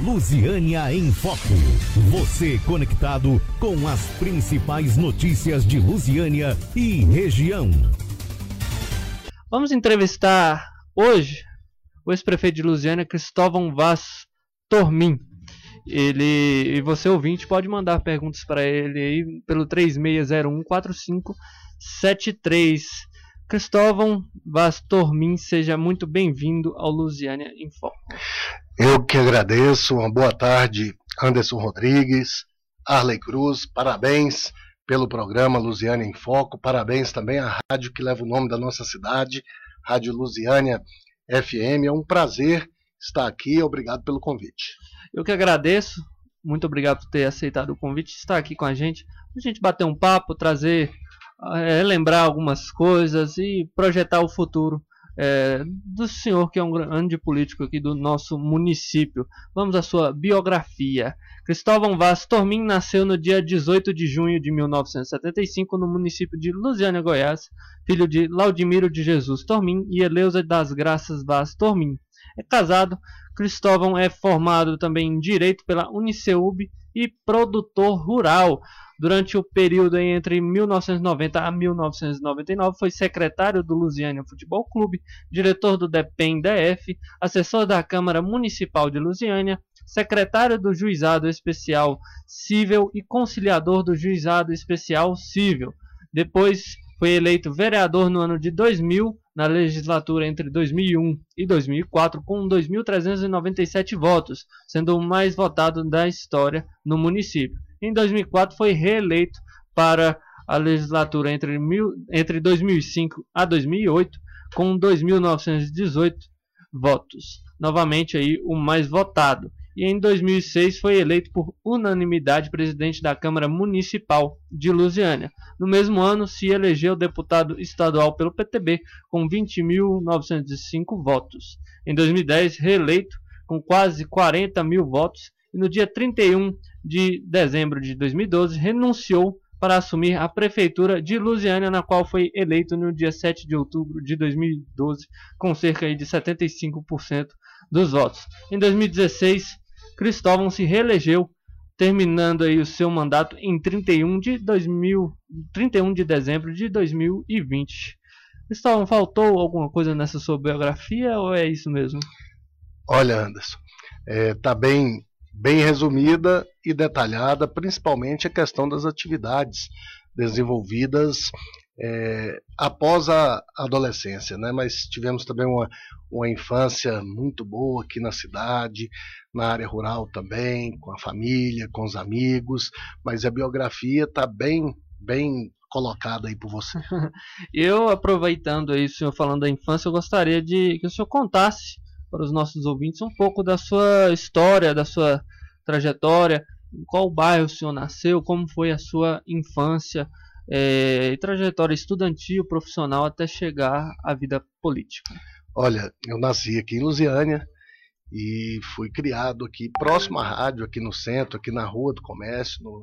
Lusiânia em Foco. Você conectado com as principais notícias de Lusiânia e região. Vamos entrevistar hoje o ex-prefeito de Lusiânia, Cristóvão Vaz Tormin. Ele e você ouvinte pode mandar perguntas para ele aí pelo 3601 4573. Cristóvão Vaz Tormin, seja muito bem-vindo ao Lusiânia em Foco. Eu que agradeço. Uma boa tarde, Anderson Rodrigues, Arley Cruz. Parabéns pelo programa Lusiânia em Foco. Parabéns também à rádio que leva o nome da nossa cidade, Rádio Lusiânia FM. É um prazer estar aqui. Obrigado pelo convite. Eu que agradeço. Muito obrigado por ter aceitado o convite, estar aqui com a gente, a gente bater um papo, trazer, é, lembrar algumas coisas e projetar o futuro é, do senhor que é um grande político aqui do nosso município. Vamos à sua biografia. Cristóvão Vaz Tormin nasceu no dia 18 de junho de 1975 no município de Lusiânia, Goiás, filho de Laudimiro de Jesus Tormin e Eleusa das Graças Vaz Tormin. É casado, Cristóvão é formado também em Direito pela Uniceub e produtor rural. Durante o período entre 1990 a 1999, foi secretário do Lusiânia Futebol Clube, diretor do DEPEN DF, assessor da Câmara Municipal de Lusiânia, secretário do Juizado Especial Cível e conciliador do Juizado Especial Cível. Depois foi eleito vereador no ano de 2000 na legislatura entre 2001 e 2004 com 2.397 votos, sendo o mais votado da história no município. Em 2004 foi reeleito para a legislatura entre, mil, entre 2005 a 2008 com 2.918 votos. Novamente aí o mais votado e em 2006 foi eleito por unanimidade presidente da Câmara Municipal de Lusiânia. No mesmo ano, se elegeu deputado estadual pelo PTB com 20.905 votos. Em 2010, reeleito com quase 40 mil votos e no dia 31 de dezembro de 2012 renunciou para assumir a prefeitura de Lusiânia, na qual foi eleito no dia 7 de outubro de 2012 com cerca de 75% dos votos. Em 2016, Cristóvão se reelegeu, terminando aí o seu mandato em 31 de, 2000, 31 de dezembro de 2020. Cristóvão, faltou alguma coisa nessa sua biografia ou é isso mesmo? Olha, Anderson, está é, tá bem, bem resumida e detalhada, principalmente a questão das atividades desenvolvidas é, após a adolescência, né? mas tivemos também uma, uma infância muito boa aqui na cidade, na área rural também, com a família, com os amigos, mas a biografia está bem, bem colocada aí por você. eu, aproveitando aí o senhor falando da infância, eu gostaria de que o senhor contasse para os nossos ouvintes um pouco da sua história, da sua trajetória, em qual bairro o senhor nasceu, como foi a sua infância, é, e trajetória estudantil, profissional até chegar à vida política? Olha, eu nasci aqui em Lusiânia e fui criado aqui próximo à rádio, aqui no centro, aqui na Rua do Comércio, no,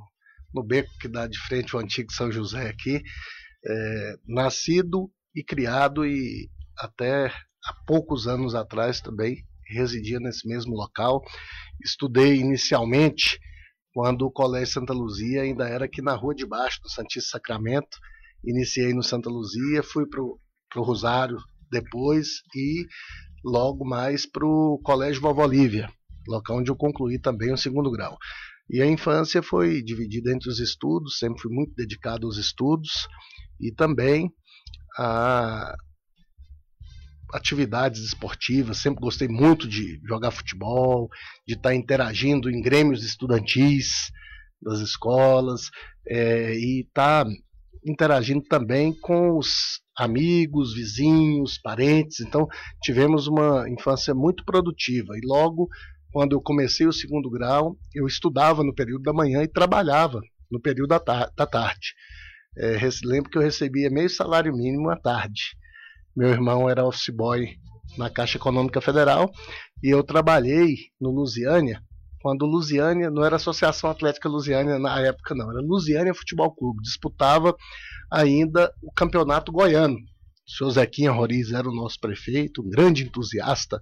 no beco que dá de frente ao antigo São José aqui. É, nascido e criado e até há poucos anos atrás também residia nesse mesmo local. Estudei inicialmente quando o Colégio Santa Luzia ainda era aqui na rua de baixo, do Santíssimo Sacramento. Iniciei no Santa Luzia, fui para o Rosário depois e logo mais para o Colégio Vovó Lívia, local onde eu concluí também o segundo grau. E a infância foi dividida entre os estudos, sempre fui muito dedicado aos estudos e também a atividades esportivas, sempre gostei muito de jogar futebol, de estar interagindo em grêmios estudantis das escolas é, e estar interagindo também com os amigos, vizinhos, parentes. Então tivemos uma infância muito produtiva e logo quando eu comecei o segundo grau eu estudava no período da manhã e trabalhava no período da, tar da tarde. É, lembro que eu recebia meio salário mínimo à tarde. Meu irmão era office boy na Caixa Econômica Federal e eu trabalhei no Lusiânia quando Lusiânia não era Associação Atlética Lusiânia na época não, era Lusiânia Futebol Clube, disputava ainda o Campeonato Goiano. O senhor Zequinha Roriz era o nosso prefeito, um grande entusiasta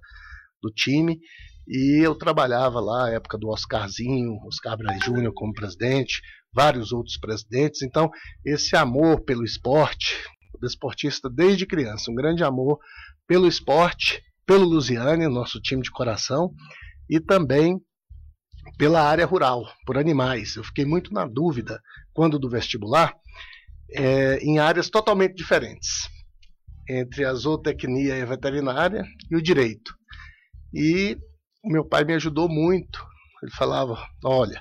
do time E eu trabalhava lá, época do Oscarzinho, Oscar Braz Júnior como presidente, vários outros presidentes. Então, esse amor pelo esporte, desportista desde criança, um grande amor pelo esporte, pelo Lusiane, nosso time de coração, e também pela área rural, por animais. Eu fiquei muito na dúvida, quando do vestibular, é, em áreas totalmente diferentes, entre a zootecnia e a veterinária e o direito. E o meu pai me ajudou muito. Ele falava: olha,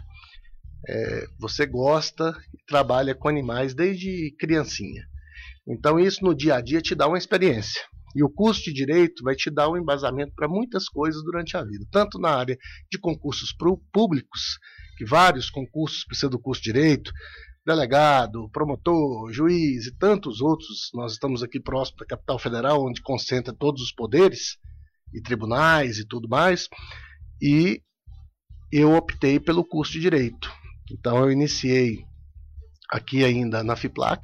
é, você gosta e trabalha com animais desde criancinha. Então isso no dia a dia te dá uma experiência. E o curso de direito vai te dar um embasamento para muitas coisas durante a vida, tanto na área de concursos públicos, que vários concursos precisam do curso de direito, delegado, promotor, juiz e tantos outros. Nós estamos aqui próximo da capital federal, onde concentra todos os poderes e tribunais e tudo mais. E eu optei pelo curso de direito. Então eu iniciei aqui ainda na FIPLAC,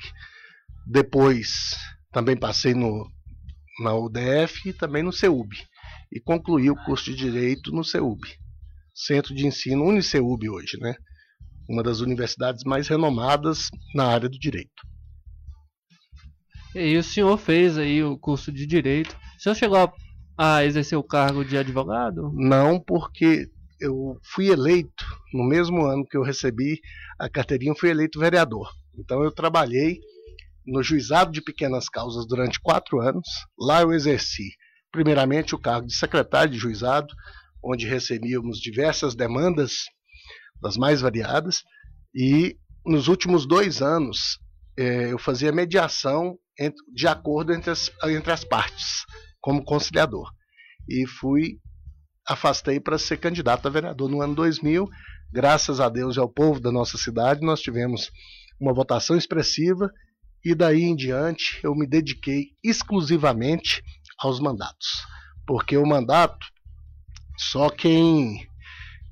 depois também passei no, na UDF e também no CEUB. E concluí o curso de Direito no CEUB, Centro de Ensino Uniceub hoje, né? Uma das universidades mais renomadas na área do direito. E o senhor fez aí o curso de Direito. O senhor chegou a, a exercer o cargo de advogado? Não, porque eu fui eleito no mesmo ano que eu recebi a carteirinha, fui eleito vereador. Então eu trabalhei no juizado de pequenas causas durante quatro anos. Lá eu exerci, primeiramente, o cargo de secretário de juizado, onde recebíamos diversas demandas das mais variadas. E nos últimos dois anos eh, eu fazia mediação de acordo entre as, entre as partes, como conciliador. E fui afastei para ser candidato a vereador no ano 2000. Graças a Deus e ao povo da nossa cidade, nós tivemos uma votação expressiva e daí em diante eu me dediquei exclusivamente aos mandatos. Porque o mandato, só quem,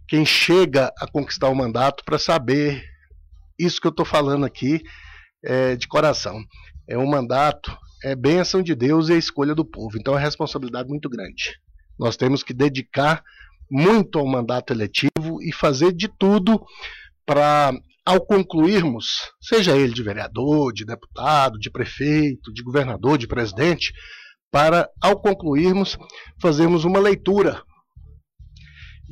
quem chega a conquistar o mandato para saber isso que eu estou falando aqui é, de coração. É um mandato, é bênção de Deus e a escolha do povo. Então é uma responsabilidade muito grande. Nós temos que dedicar muito ao mandato eletivo e fazer de tudo para, ao concluirmos, seja ele de vereador, de deputado, de prefeito, de governador, de presidente, para, ao concluirmos, fazermos uma leitura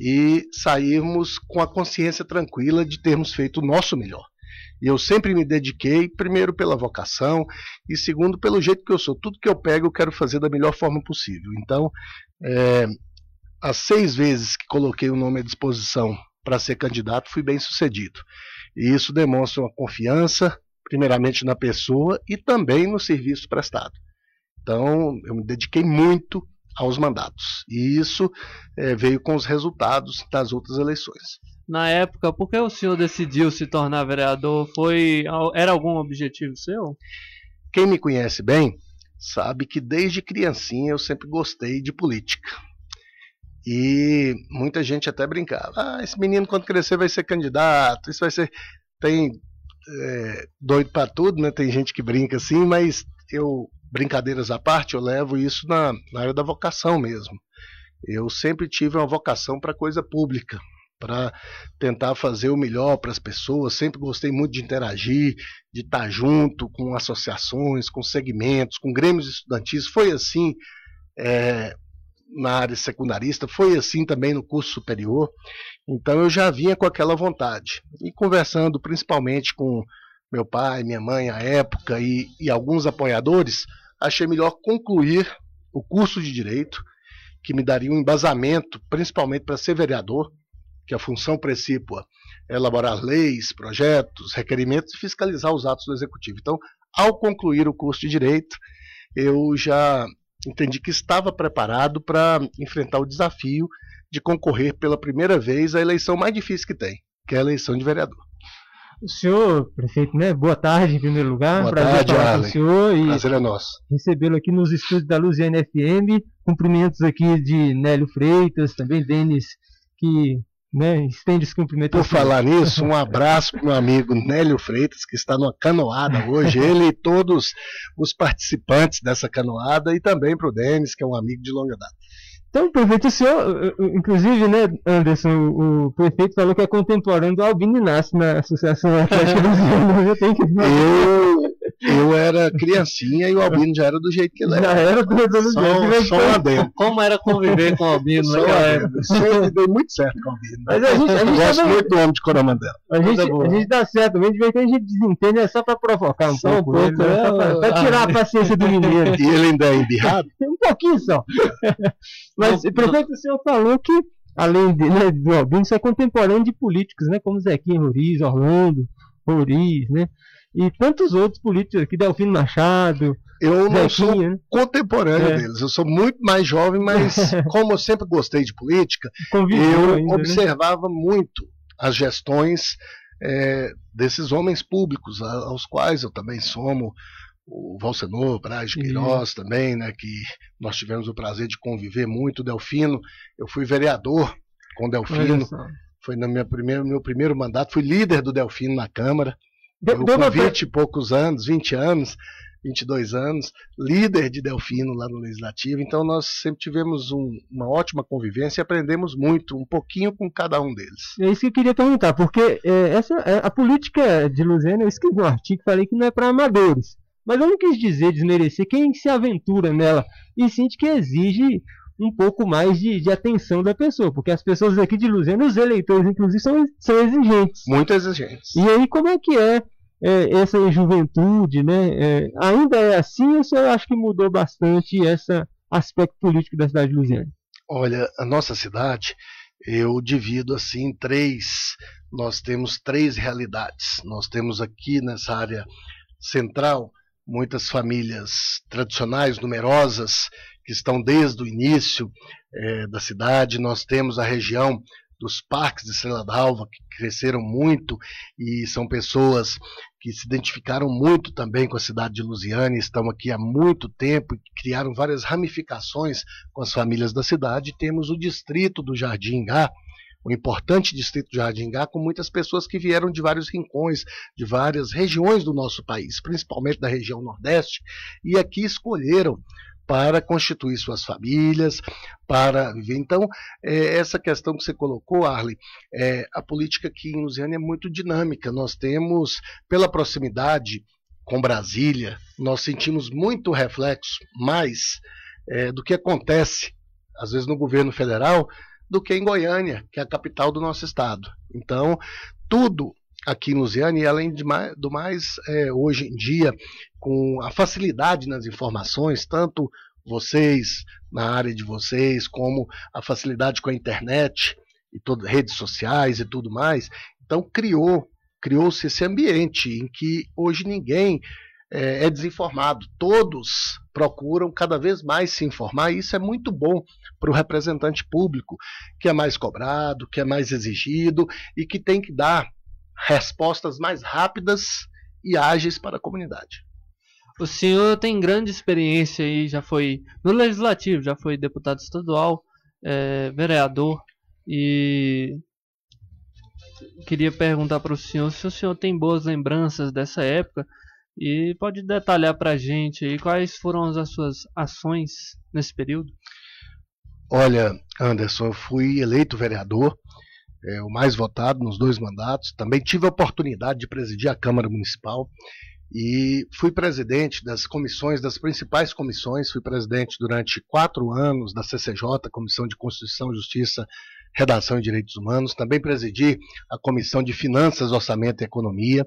e sairmos com a consciência tranquila de termos feito o nosso melhor. E eu sempre me dediquei, primeiro pela vocação e segundo pelo jeito que eu sou. Tudo que eu pego eu quero fazer da melhor forma possível. Então, é, as seis vezes que coloquei o nome à disposição para ser candidato, fui bem sucedido. E isso demonstra uma confiança, primeiramente na pessoa e também no serviço prestado. Então, eu me dediquei muito aos mandatos. E isso é, veio com os resultados das outras eleições na época, por que o senhor decidiu se tornar vereador? Foi era algum objetivo seu? Quem me conhece bem sabe que desde criancinha eu sempre gostei de política. E muita gente até brincava: ah, esse menino quando crescer vai ser candidato, isso vai ser. Tem é, doido para tudo, né? Tem gente que brinca assim, mas eu, brincadeiras à parte, eu levo isso na, na área da vocação mesmo. Eu sempre tive uma vocação para coisa pública para tentar fazer o melhor para as pessoas. Sempre gostei muito de interagir, de estar junto com associações, com segmentos, com grêmios estudantis. Foi assim é, na área secundarista, foi assim também no curso superior. Então eu já vinha com aquela vontade. E conversando principalmente com meu pai, minha mãe à época e, e alguns apoiadores, achei melhor concluir o curso de direito, que me daria um embasamento, principalmente para ser vereador que a função precípua é elaborar leis, projetos, requerimentos e fiscalizar os atos do executivo. Então, ao concluir o curso de direito, eu já entendi que estava preparado para enfrentar o desafio de concorrer pela primeira vez à eleição mais difícil que tem, que é a eleição de vereador. O senhor, prefeito, né? Boa tarde, em primeiro lugar. Boa Prazer tarde, falar com o senhor e Prazer é nosso. Recebê-lo aqui nos estúdios da Luziane FM. Cumprimentos aqui de Nélio Freitas, também Denis, que né? Estende os cumprimentos. Por falar nisso, um abraço para o meu amigo Nélio Freitas, que está numa canoada hoje, ele e todos os participantes dessa canoada, e também para o Denis, que é um amigo de longa data. Então, prefeito, o senhor, inclusive, né, Anderson, o, prefeito falou que é contemporâneo do Albino Inácio na Associação Atlética Lusiana. Eu tenho que eu, eu era criancinha e o Albino já era do jeito que ele era. Já era do, jeito. Só, só Como era conviver com o Albino naquela época? Só deu muito certo com o Albino. Mas a gente, a gente gosto também, muito do homem de Coromandela. A gente, a gente dá certo, a gente vê que a gente desentende é só para provocar um só pouco. Um pouco né? é, para tirar a paciência do mineiro. E ele ainda é embirrado? um pouquinho só. Mas, não, prefeito, o senhor falou que, além de, né, do Albino, isso é contemporâneo de políticos, né? Como Zequinha Roriz, Orlando, Roriz, né? E tantos outros políticos aqui, Delfino Machado. Eu não Zequinha, sou né? contemporâneo é. deles, eu sou muito mais jovem, mas como eu sempre gostei de política, eu ainda, né? observava né? muito as gestões é, desses homens públicos, aos quais eu também somo, o Valsenor, Braz Queiroz uhum. também, né, que nós tivemos o prazer de conviver muito, Delfino, eu fui vereador com Delfino, foi no meu primeiro, meu primeiro mandato, fui líder do Delfino na Câmara, de, eu com 20 e poucos anos, 20 anos, 22 anos, líder de Delfino lá no Legislativo, então nós sempre tivemos um, uma ótima convivência e aprendemos muito, um pouquinho com cada um deles. É isso que eu queria perguntar, porque é, essa, é, a política de Luziana, eu escrevi um artigo falei que não é para amadores, mas eu não quis dizer desmerecer quem se aventura nela, e sim que exige um pouco mais de, de, atenção da pessoa, porque as pessoas aqui de Luziana, os eleitores inclusive, são, são exigentes. Muito exigentes. E aí como é que é, é essa juventude, né? É, ainda é assim ou você acha que mudou bastante esse aspecto político da cidade de Luziana? Olha, a nossa cidade, eu divido assim em três, nós temos três realidades. Nós temos aqui nessa área central muitas famílias tradicionais, numerosas, que estão desde o início é, da cidade. Nós temos a região dos parques de Estrela d'Alva, que cresceram muito e são pessoas que se identificaram muito também com a cidade de Lusiana, estão aqui há muito tempo e criaram várias ramificações com as famílias da cidade. Temos o distrito do Jardim Gá, o importante distrito de Jardingá, com muitas pessoas que vieram de vários rincões, de várias regiões do nosso país, principalmente da região Nordeste, e aqui escolheram para constituir suas famílias, para viver. Então, é, essa questão que você colocou, Arley, é, a política aqui em Lusiana é muito dinâmica. Nós temos, pela proximidade com Brasília, nós sentimos muito reflexo mais é, do que acontece, às vezes, no governo federal, do que em Goiânia, que é a capital do nosso estado. Então, tudo aqui em Lusiana, e além mais, do mais, é, hoje em dia, com a facilidade nas informações, tanto vocês, na área de vocês, como a facilidade com a internet e todas redes sociais e tudo mais, então criou criou-se esse ambiente em que hoje ninguém é, é, desinformado. Todos procuram cada vez mais se informar, e isso é muito bom para o representante público, que é mais cobrado, que é mais exigido e que tem que dar respostas mais rápidas e ágeis para a comunidade. O senhor tem grande experiência aí, já foi no legislativo, já foi deputado estadual, é, vereador e queria perguntar para o senhor se o senhor tem boas lembranças dessa época e pode detalhar para a gente aí quais foram as suas ações nesse período? Olha, Anderson, eu fui eleito vereador, é, o mais votado nos dois mandatos. Também tive a oportunidade de presidir a Câmara Municipal e fui presidente das comissões, das principais comissões. Fui presidente durante quatro anos da CCJ, Comissão de Constituição, Justiça, Redação e Direitos Humanos. Também presidi a Comissão de Finanças, Orçamento e Economia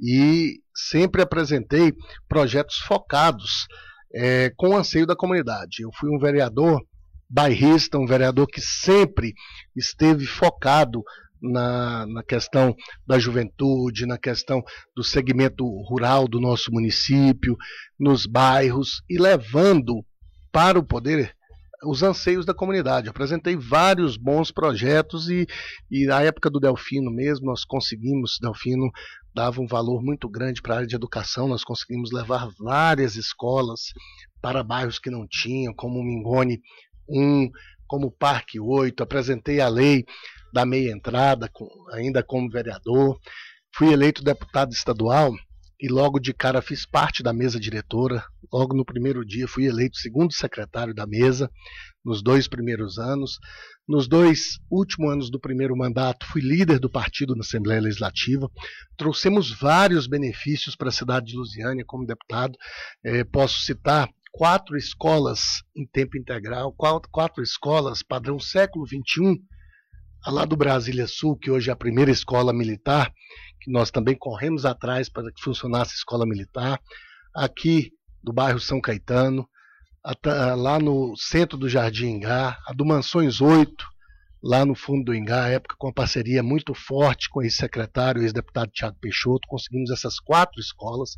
e sempre apresentei projetos focados é, com o anseio da comunidade. Eu fui um vereador bairrista, um vereador que sempre esteve focado na, na, questão da juventude, na questão do segmento rural do nosso município, nos bairros e levando para o poder os anseios da comunidade. apresentei vários bons projetos e, e na época do Delfino mesmo, nós conseguimos, Delfino dava um valor muito grande para a área de educação, nós conseguimos levar várias escolas para bairros que não tinham, como o Mingone 1, como Parque 8, apresentei a lei da meia entrada, ainda como vereador, fui eleito deputado estadual e logo de cara fiz parte da mesa diretora. Logo no primeiro dia fui eleito segundo secretário da mesa nos dois primeiros anos. Nos dois últimos anos do primeiro mandato, fui líder do partido na Assembleia Legislativa. Trouxemos vários benefícios para a cidade de Lusiânia como deputado. É, posso citar quatro escolas em tempo integral, quatro, quatro escolas padrão século XXI, lá do Brasília Sul, que hoje é a primeira escola militar, que nós também corremos atrás para que funcionasse a escola militar, aqui do bairro São Caetano, lá no centro do Jardim Ingá, a do Mansões 8, lá no fundo do Ingá, época com uma parceria muito forte com o ex-secretário, ex-deputado Tiago Peixoto, conseguimos essas quatro escolas,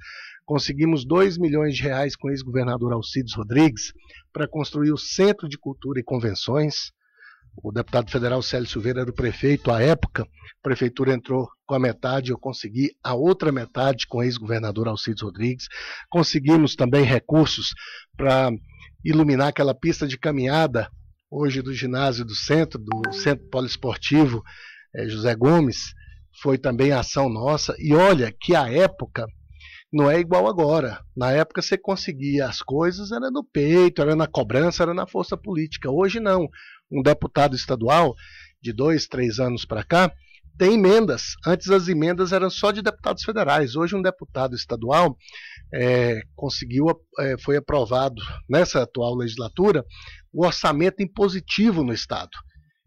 conseguimos 2 milhões de reais com o ex-governador Alcides Rodrigues para construir o Centro de Cultura e Convenções, o deputado federal Célio Silveira era o prefeito à época, a prefeitura entrou com a metade, eu consegui a outra metade com o ex-governador Alcides Rodrigues. Conseguimos também recursos para iluminar aquela pista de caminhada, hoje do ginásio do centro, do Centro Poliesportivo é, José Gomes, foi também ação nossa. E olha que a época não é igual agora. Na época você conseguia as coisas, era no peito, era na cobrança, era na força política. Hoje não. Um deputado estadual, de dois, três anos para cá, tem emendas. Antes as emendas eram só de deputados federais. Hoje um deputado estadual é, conseguiu, é, foi aprovado nessa atual legislatura o orçamento impositivo no estado.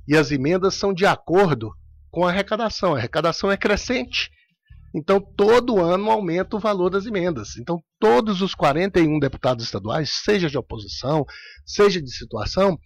E as emendas são de acordo com a arrecadação. A arrecadação é crescente. Então, todo ano aumenta o valor das emendas. Então, todos os 41 deputados estaduais, seja de oposição, seja de situação,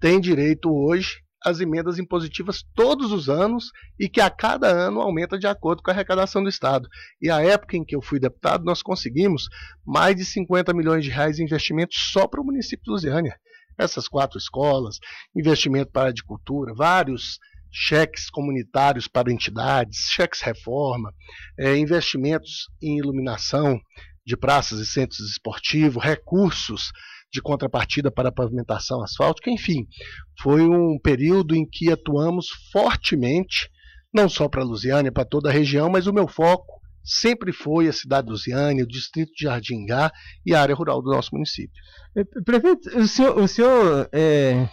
têm direito hoje as emendas impositivas todos os anos e que a cada ano aumenta de acordo com a arrecadação do Estado. E a época em que eu fui deputado, nós conseguimos mais de 50 milhões de reais em investimentos só para o município de Lusiânia. Essas quatro escolas, investimento para a de cultura, vários cheques comunitários para entidades, cheques reforma, é, investimentos em iluminação de praças e centros esportivos, recursos de contrapartida para pavimentação asfáltica, enfim, foi um período em que atuamos fortemente, não só para Lusiânia, para toda a região, mas o meu foco sempre foi a cidade de Lusiânia, o distrito de Jardingá e a área rural do nosso município. Prefeito, o senhor, o senhor é,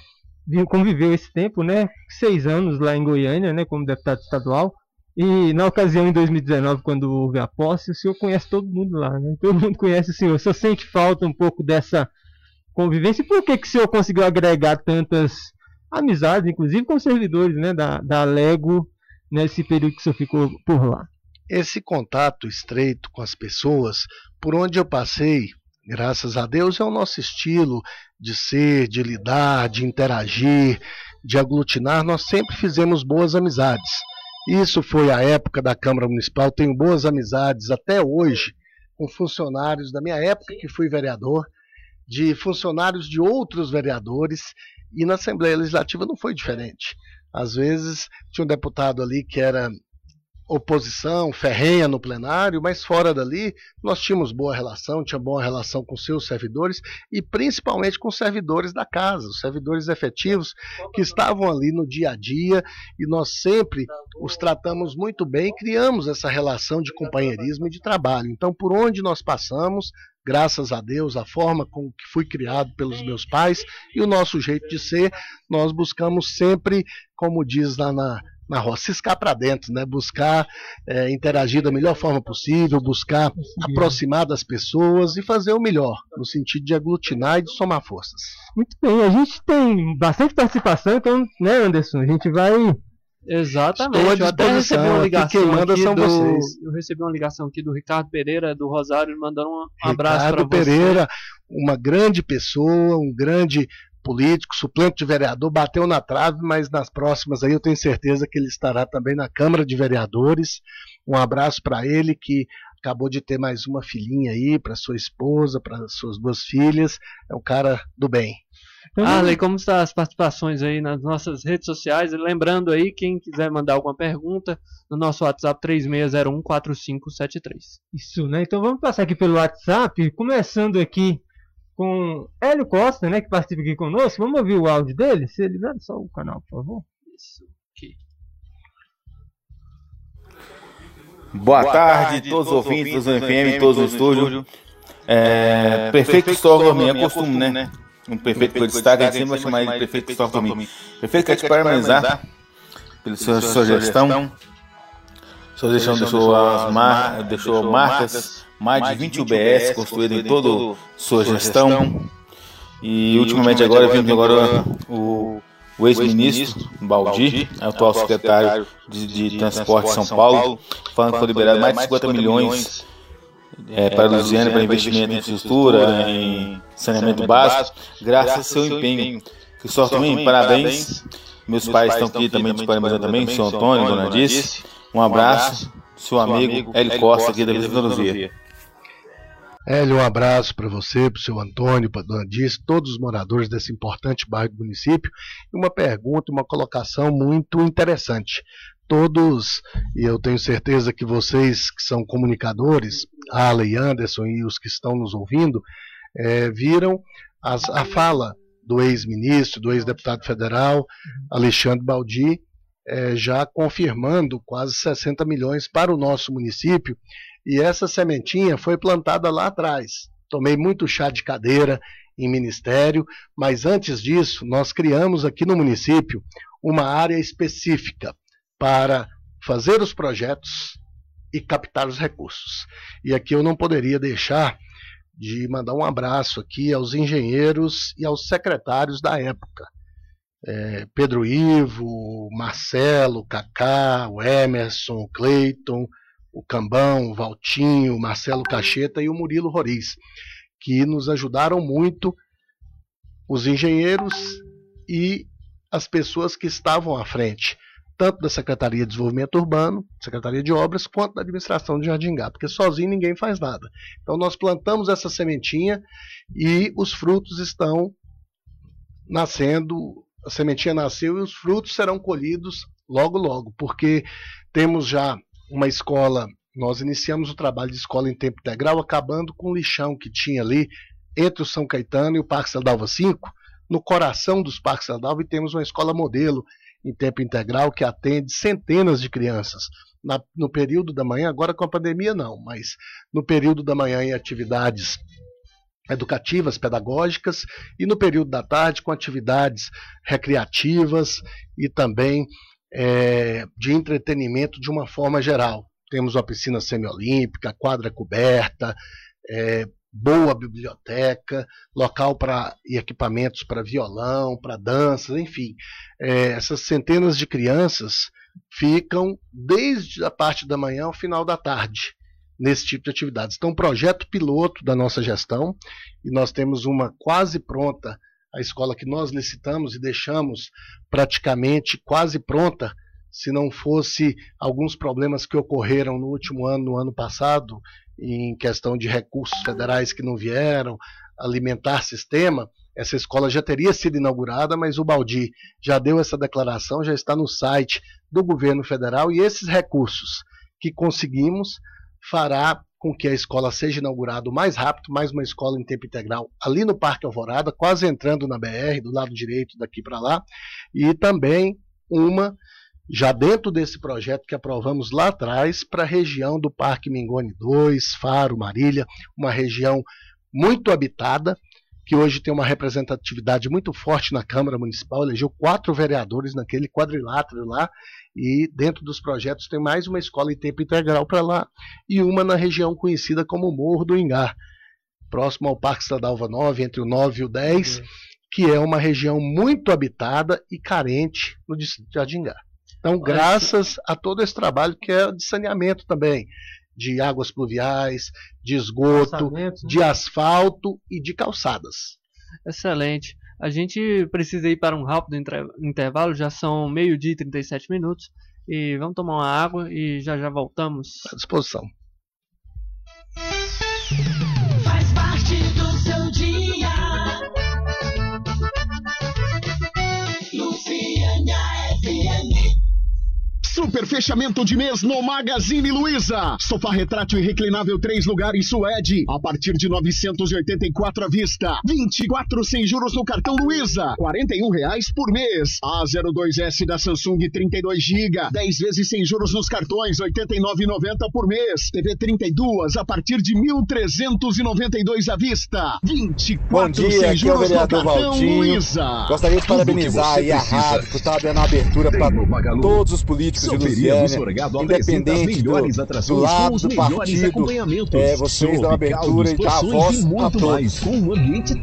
conviveu esse tempo, né? Seis anos lá em Goiânia, né? Como deputado estadual. E na ocasião, em 2019, quando houve a posse, o senhor conhece todo mundo lá, né? Todo mundo conhece o senhor. O senhor sente falta um pouco dessa convivência. E por que, que o senhor conseguiu agregar tantas amizades, inclusive com servidores né, da, da Lego, nesse período que o senhor ficou por lá? Esse contato estreito com as pessoas, por onde eu passei, graças a Deus, é o nosso estilo de ser, de lidar, de interagir, de aglutinar. Nós sempre fizemos boas amizades. Isso foi a época da Câmara Municipal. Tenho boas amizades até hoje com funcionários da minha época que fui vereador de funcionários de outros vereadores e na Assembleia Legislativa não foi diferente. Às vezes tinha um deputado ali que era oposição ferrenha no plenário, mas fora dali nós tínhamos boa relação, tinha boa relação com seus servidores e principalmente com os servidores da casa, os servidores efetivos que estavam ali no dia a dia e nós sempre os tratamos muito bem, criamos essa relação de companheirismo e de trabalho. Então, por onde nós passamos, graças a Deus, a forma com que fui criado pelos meus pais e o nosso jeito de ser, nós buscamos sempre, como diz lá na, na roça, ciscar para dentro, né? buscar é, interagir da melhor forma possível, buscar aproximar das pessoas e fazer o melhor, no sentido de aglutinar e de somar forças. Muito bem, a gente tem bastante participação, então, né, Anderson? A gente vai Exatamente. Estou à disposição. Eu, uma ligação aqui do, vocês. eu recebi uma ligação aqui do Ricardo Pereira, do Rosário, mandando um abraço para você. Ricardo Pereira, uma grande pessoa, um grande político, suplente de vereador, bateu na trave, mas nas próximas aí eu tenho certeza que ele estará também na Câmara de Vereadores. Um abraço para ele que acabou de ter mais uma filhinha aí para sua esposa, para suas duas filhas. É um cara do bem. Então, Arley, como estão as participações aí nas nossas redes sociais? E lembrando aí, quem quiser mandar alguma pergunta, no nosso WhatsApp 36014573. Isso, né? Então vamos passar aqui pelo WhatsApp, começando aqui com Hélio Costa, né, que participa aqui conosco. Vamos ouvir o áudio dele? Se ele só o canal, por favor. Isso aqui. Boa, Boa tarde, tarde, todos os ouvintes do FM, todos no estúdio. É, prefeito Cristóvão Dorminho, é costume, né? Um prefeito que eu destaque, a gente sempre vai chamar ele de prefeito Cristóvão Dorminho. Prefeito, quer te parabenizar pela sua, sua gestão. Sua gestão deixou, as mar, deixou marcas, mais de 20 UBS construídas em toda sua gestão. E ultimamente agora, vimos agora o o ex-ministro Baldi, atual secretário de, de Transporte de São Paulo, falando que foi liberado mais de 50 milhões é, para a Luziana para investimento em infraestrutura, em saneamento básico, graças ao seu empenho. Que sorte também, parabéns. Meus pais estão aqui também te parabenizando também, seu Antônio, Dona Disse. Um abraço, seu amigo Hélio Costa aqui da Visita Luzia. Hélio, um abraço para você, para o seu Antônio, para a dona Diz, todos os moradores desse importante bairro do município. E uma pergunta, uma colocação muito interessante. Todos, e eu tenho certeza que vocês que são comunicadores, Ala e Anderson e os que estão nos ouvindo, é, viram as, a fala do ex-ministro, do ex-deputado federal, Alexandre Baldi, é, já confirmando quase 60 milhões para o nosso município e essa sementinha foi plantada lá atrás. Tomei muito chá de cadeira em ministério, mas antes disso, nós criamos aqui no município uma área específica para fazer os projetos e captar os recursos. E aqui eu não poderia deixar de mandar um abraço aqui aos engenheiros e aos secretários da época. É, Pedro Ivo, Marcelo, Cacá, o Emerson, o Cleiton, o Cambão, o Valtinho, o Marcelo Cacheta e o Murilo Roriz, que nos ajudaram muito, os engenheiros e as pessoas que estavam à frente, tanto da Secretaria de Desenvolvimento Urbano, Secretaria de Obras, quanto da Administração de Jardim Gato, porque sozinho ninguém faz nada. Então nós plantamos essa sementinha e os frutos estão nascendo, a sementinha nasceu e os frutos serão colhidos logo logo, porque temos já uma escola, nós iniciamos o trabalho de escola em tempo integral, acabando com o lixão que tinha ali entre o São Caetano e o Parque Celdalva 5, no coração dos Parques Celdalva, e temos uma escola modelo em tempo integral que atende centenas de crianças. Na, no período da manhã, agora com a pandemia não, mas no período da manhã em atividades educativas, pedagógicas, e no período da tarde com atividades recreativas e também é, de entretenimento de uma forma geral. Temos uma piscina semiolímpica, quadra coberta, é, boa biblioteca, local para e equipamentos para violão, para danças, enfim. É, essas centenas de crianças ficam desde a parte da manhã ao final da tarde nesse tipo de atividades. Então, projeto piloto da nossa gestão, e nós temos uma quase pronta a escola que nós licitamos e deixamos praticamente quase pronta, se não fosse alguns problemas que ocorreram no último ano, no ano passado, em questão de recursos federais que não vieram, alimentar sistema, essa escola já teria sido inaugurada, mas o Baldi já deu essa declaração, já está no site do governo federal e esses recursos que conseguimos fará com que a escola seja inaugurada o mais rápido, mais uma escola em tempo integral ali no Parque Alvorada, quase entrando na BR, do lado direito daqui para lá, e também uma já dentro desse projeto que aprovamos lá atrás para a região do Parque Mingone 2, Faro, Marília, uma região muito habitada, que hoje tem uma representatividade muito forte na Câmara Municipal, elegeu quatro vereadores naquele quadrilátero lá, e dentro dos projetos tem mais uma escola em tempo integral para lá, e uma na região conhecida como Morro do Ingar, próximo ao Parque Estadalva 9, entre o 9 e o 10, uhum. que é uma região muito habitada e carente no distrito de Jardingá. Então, graças a todo esse trabalho que é de saneamento também, de águas pluviais, de esgoto, né? de asfalto e de calçadas. Excelente. A gente precisa ir para um rápido intervalo, já são meio-dia e 37 minutos. E vamos tomar uma água e já já voltamos. À disposição. Super fechamento de mês no Magazine Luiza. Sofá retrátil e reclinável três lugares Suede a partir de 984 à vista. 24 sem juros no cartão Luiza. 41 reais por mês. A02S da Samsung 32 GB. 10 vezes sem juros nos cartões. 89,90 por mês. TV 32 a partir de 1.392 à vista. 24 Bom dia, sem é juros no cartão Valtinho. Luiza. Gostaria de parabenizar aí a rádio por estar dando abertura para todos os políticos independente do, do lado, do partido. É, vocês dão abertura e dão a voz a todos.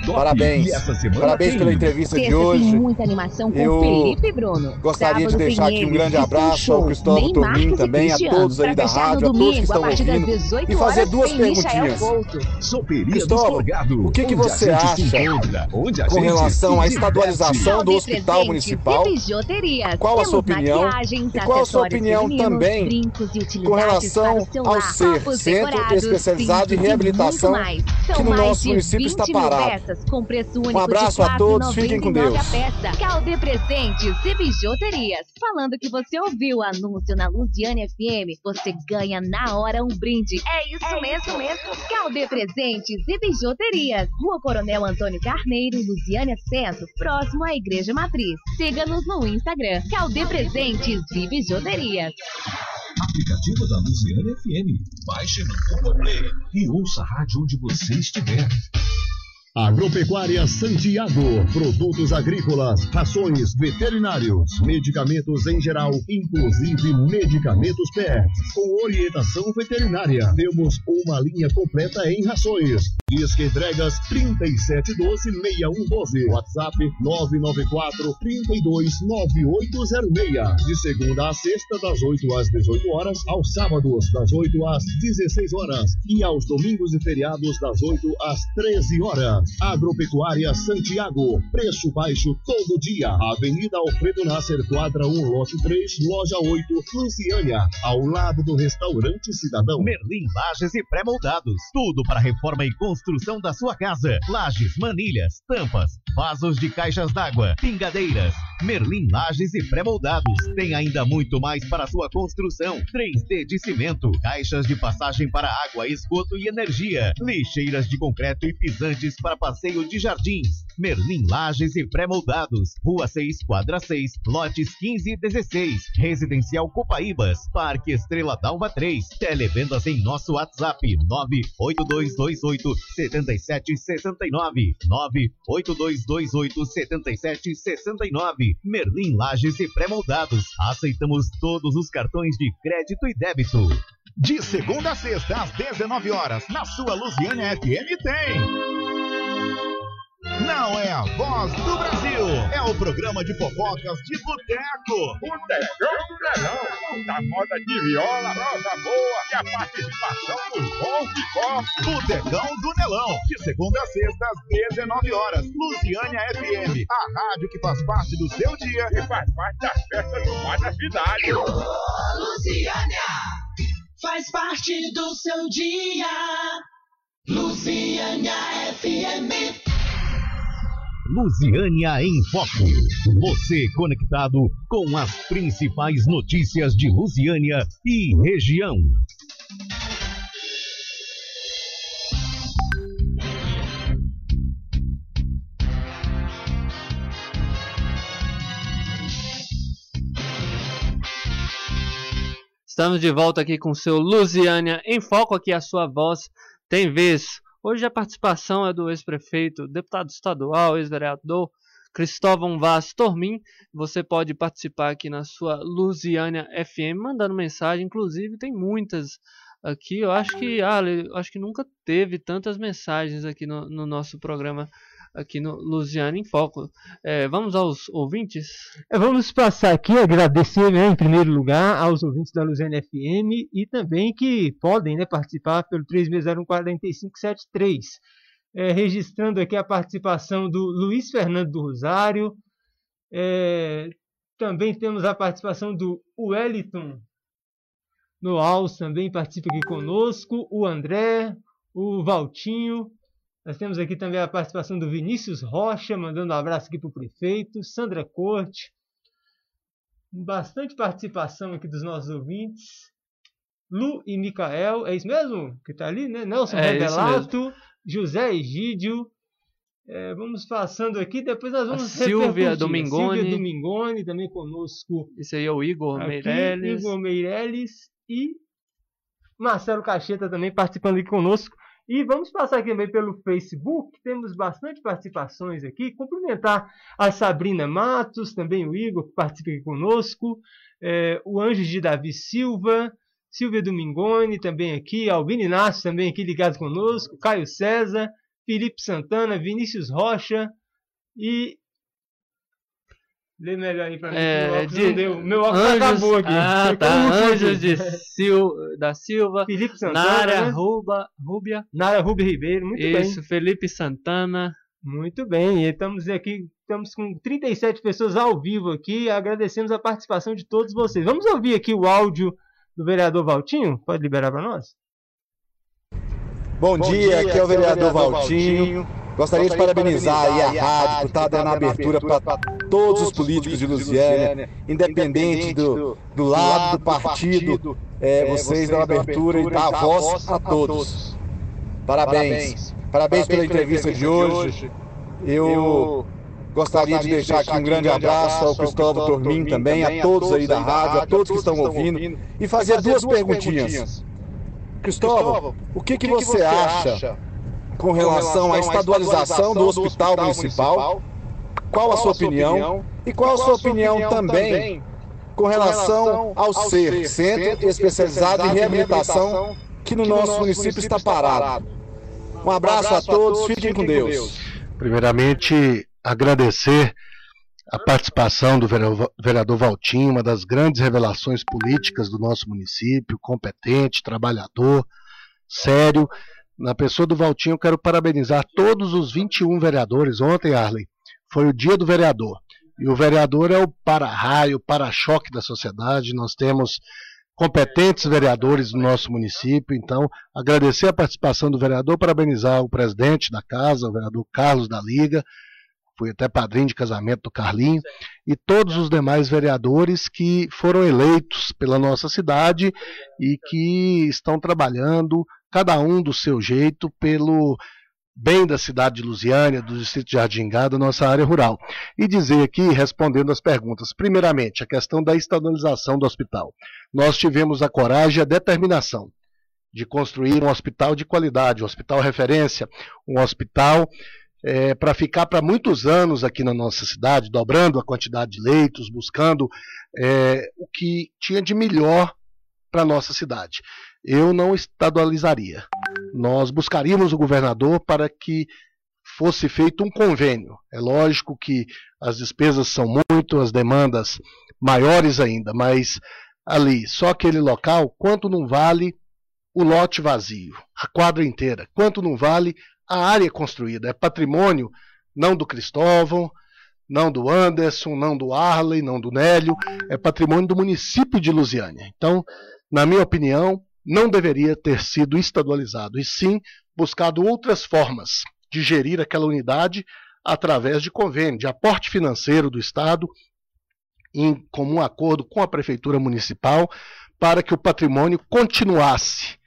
Parabéns. Parabéns pela entrevista de hoje. muita animação com Eu Felipe e Bruno. Gostaria de deixar aqui um grande abraço ao Cristóvão e também, a todos aí da rádio, no a todos que estão ouvindo. 18 E fazer duas perguntinhas. Cristóvão, o que, que você acha com relação à estadualização do hospital municipal? Qual a sua opinião? E qual a sua opinião também brincos e utilidades com relação para o seu ao ser Centro Especializado em Reabilitação, que no mais nosso de município está 20 mil parado. peças com preço único Um abraço a todos, fiquem com 4,99 Deus. a peça. Calde Presentes e Bijuterias. Falando que você ouviu o anúncio na Luziane FM, você ganha na hora um brinde. É isso mesmo, mesmo. Calde Presentes e Bijuterias. Rua Coronel Antônio Carneiro, Luziânia Centro, próximo à Igreja Matriz. Siga-nos no Instagram. Calde Presentes e Bijuterias. Aplicativo da Luziana FM. Baixe no Google Play e ouça a rádio onde você estiver. Agropecuária Santiago, produtos agrícolas, rações, veterinários, medicamentos em geral, inclusive medicamentos PET, com orientação veterinária. Temos uma linha completa em rações. Disque entregas 3712-6112, WhatsApp 994-329806. De segunda a sexta, das 8 às 18 horas, aos sábados, das 8 às 16 horas e aos domingos e feriados, das 8 às 13 horas. Agropecuária Santiago, preço baixo todo dia. Avenida Alfredo Nasser, quadra 1, lote 3, loja 8, Luciânia, ao lado do restaurante Cidadão. Merlin Lages e Pré-Moldados. Tudo para reforma e construção da sua casa. Lajes, manilhas, tampas, vasos de caixas d'água, pingadeiras. Merlin Lages e Pré-Moldados. Tem ainda muito mais para sua construção. 3D de cimento, caixas de passagem para água, esgoto e energia. Lixeiras de concreto e pisantes para passeio de jardins. Merlin Lages e Pré-Moldados. Rua 6, quadra 6, lotes 15 e 16. Residencial Copaíbas. Parque Estrela Dalva 3. Televendas em nosso WhatsApp 98228 7769. 98228 7769. Merlin Lages e Pré-Moldados. Aceitamos todos os cartões de crédito e débito. De segunda a sexta, às 19 horas, na sua Lusiana FM tem. Não é a voz do Brasil, é o programa de fofocas de boteco. Botecão do Verão, da moda de viola, rosa boa e a participação dos bons de copo. Botecão do Nelão, de segunda a sexta, às 19 horas. Lusiânia FM, a rádio que faz parte do seu dia E faz parte das festas do mar da cidade. Luciânia faz parte do seu dia. Luciânia FM. Lusiânia em Foco. Você conectado com as principais notícias de Lusiânia e região. Estamos de volta aqui com o seu Lusiânia em foco aqui a sua voz tem vez. Hoje a participação é do ex-prefeito, deputado estadual, ex-vereador Cristóvão Vaz Tormin. Você pode participar aqui na sua Lusiânia FM mandando mensagem, inclusive tem muitas aqui. Eu acho que ah, acho que nunca teve tantas mensagens aqui no, no nosso programa aqui no Lusiana em Foco. É, vamos aos ouvintes? É, vamos passar aqui, agradecer né, em primeiro lugar aos ouvintes da Lusiana FM e também que podem né, participar pelo 36014573. É, registrando aqui a participação do Luiz Fernando do Rosário. É, também temos a participação do Wellington Noals, também participa aqui conosco. O André, o Valtinho. Nós temos aqui também a participação do Vinícius Rocha, mandando um abraço aqui para o prefeito, Sandra Corte, bastante participação aqui dos nossos ouvintes. Lu e Micael, é isso mesmo que está ali, né? Nelson É, isso Rebelato, José Egídio. É, vamos passando aqui, depois nós vamos Silvia repercutir. Domingoni. Silvia Domingoni, também conosco. Esse aí é o Igor aqui, Meirelles. Igor Meirelles e Marcelo Cacheta também participando aqui conosco. E vamos passar aqui também pelo Facebook, temos bastante participações aqui. Cumprimentar a Sabrina Matos, também o Igor, que participa aqui conosco, é, o Anjo de Davi Silva, Silvia Domingoni também aqui, Albino Inácio também aqui ligado conosco, Caio César, Felipe Santana, Vinícius Rocha e. Lê melhor aí pra mim. É, meu óculos de- não deu. Meu óculos Anjos- acabou aqui. Ah, Ficou tá. o Anjos de Sil, da Silva. Felipe Santana. Nária né? Ruba, Rúbia. Nara Rubio Ribeiro, muito bem. Isso, Felipe Santana. Muito bem, e estamos aqui, estamos com 37 pessoas ao vivo aqui, agradecemos a participação de todos vocês. Vamos ouvir aqui o áudio do vereador Valtinho? Pode liberar para nós? Bom, dia, aqui é o vereador Valtinho. Gostaria de parabenizar aí a rádio por estar dando abertura para todos os políticos de Lusiânia, independente do, do lado, do partido, é, vocês dão abertura e dão a voz a todos. Parabéns. Parabéns pela entrevista de hoje. Eu gostaria de deixar aqui um grande abraço ao Cristóvão Tormin também, a todos aí da rádio, a todos que estão ouvindo, e fazer duas perguntinhas. Cristóvão, o que, que você acha com relação à estadualização do hospital municipal? Qual a sua opinião? E qual a sua opinião também com relação ao CER, Centro Especializado em Reabilitação, que no nosso município está parado? Um abraço a todos, fiquem com Deus. Primeiramente, agradecer a participação do vereador- vereador Valtinho, uma das grandes revelações políticas do nosso município, competente, trabalhador, sério. Na pessoa do Valtinho, eu quero parabenizar todos os 21 vereadores. Ontem, Arley, foi o dia do vereador. E o vereador é o para-raio, para-choque da sociedade. Nós temos competentes vereadores no nosso município. Então, agradecer a participação do vereador, parabenizar o presidente da casa, o vereador Carlos da Liga, fui até padrinho de casamento do Carlinho, e todos os demais vereadores que foram eleitos pela nossa cidade e que estão trabalhando, cada um do seu jeito, pelo bem da cidade de Lusiânia, do distrito de Jardingá, da nossa área rural. E dizer aqui, respondendo as perguntas, primeiramente, a questão da estadualização do hospital. Nós tivemos a coragem e a determinação de construir um hospital de qualidade, um hospital referência, um hospital é, para ficar para muitos anos aqui na nossa cidade, dobrando a quantidade de leitos, buscando é, o que tinha de melhor para a nossa cidade. Eu não estadualizaria. Nós buscaríamos o governador para que fosse feito um convênio. É lógico que as despesas são muito, as demandas maiores ainda, mas ali, só aquele local, quanto não vale o lote vazio, a quadra inteira? Quanto não vale a área construída? É patrimônio não do Cristóvão, não do Anderson, não do Arley, não do Nélio, é patrimônio do município de Lusiânia. Então, na minha opinião, não deveria ter sido estadualizado, e sim buscado outras formas de gerir aquela unidade através de convênio, de aporte financeiro do Estado, em comum acordo com a Prefeitura Municipal, para que o patrimônio continuasse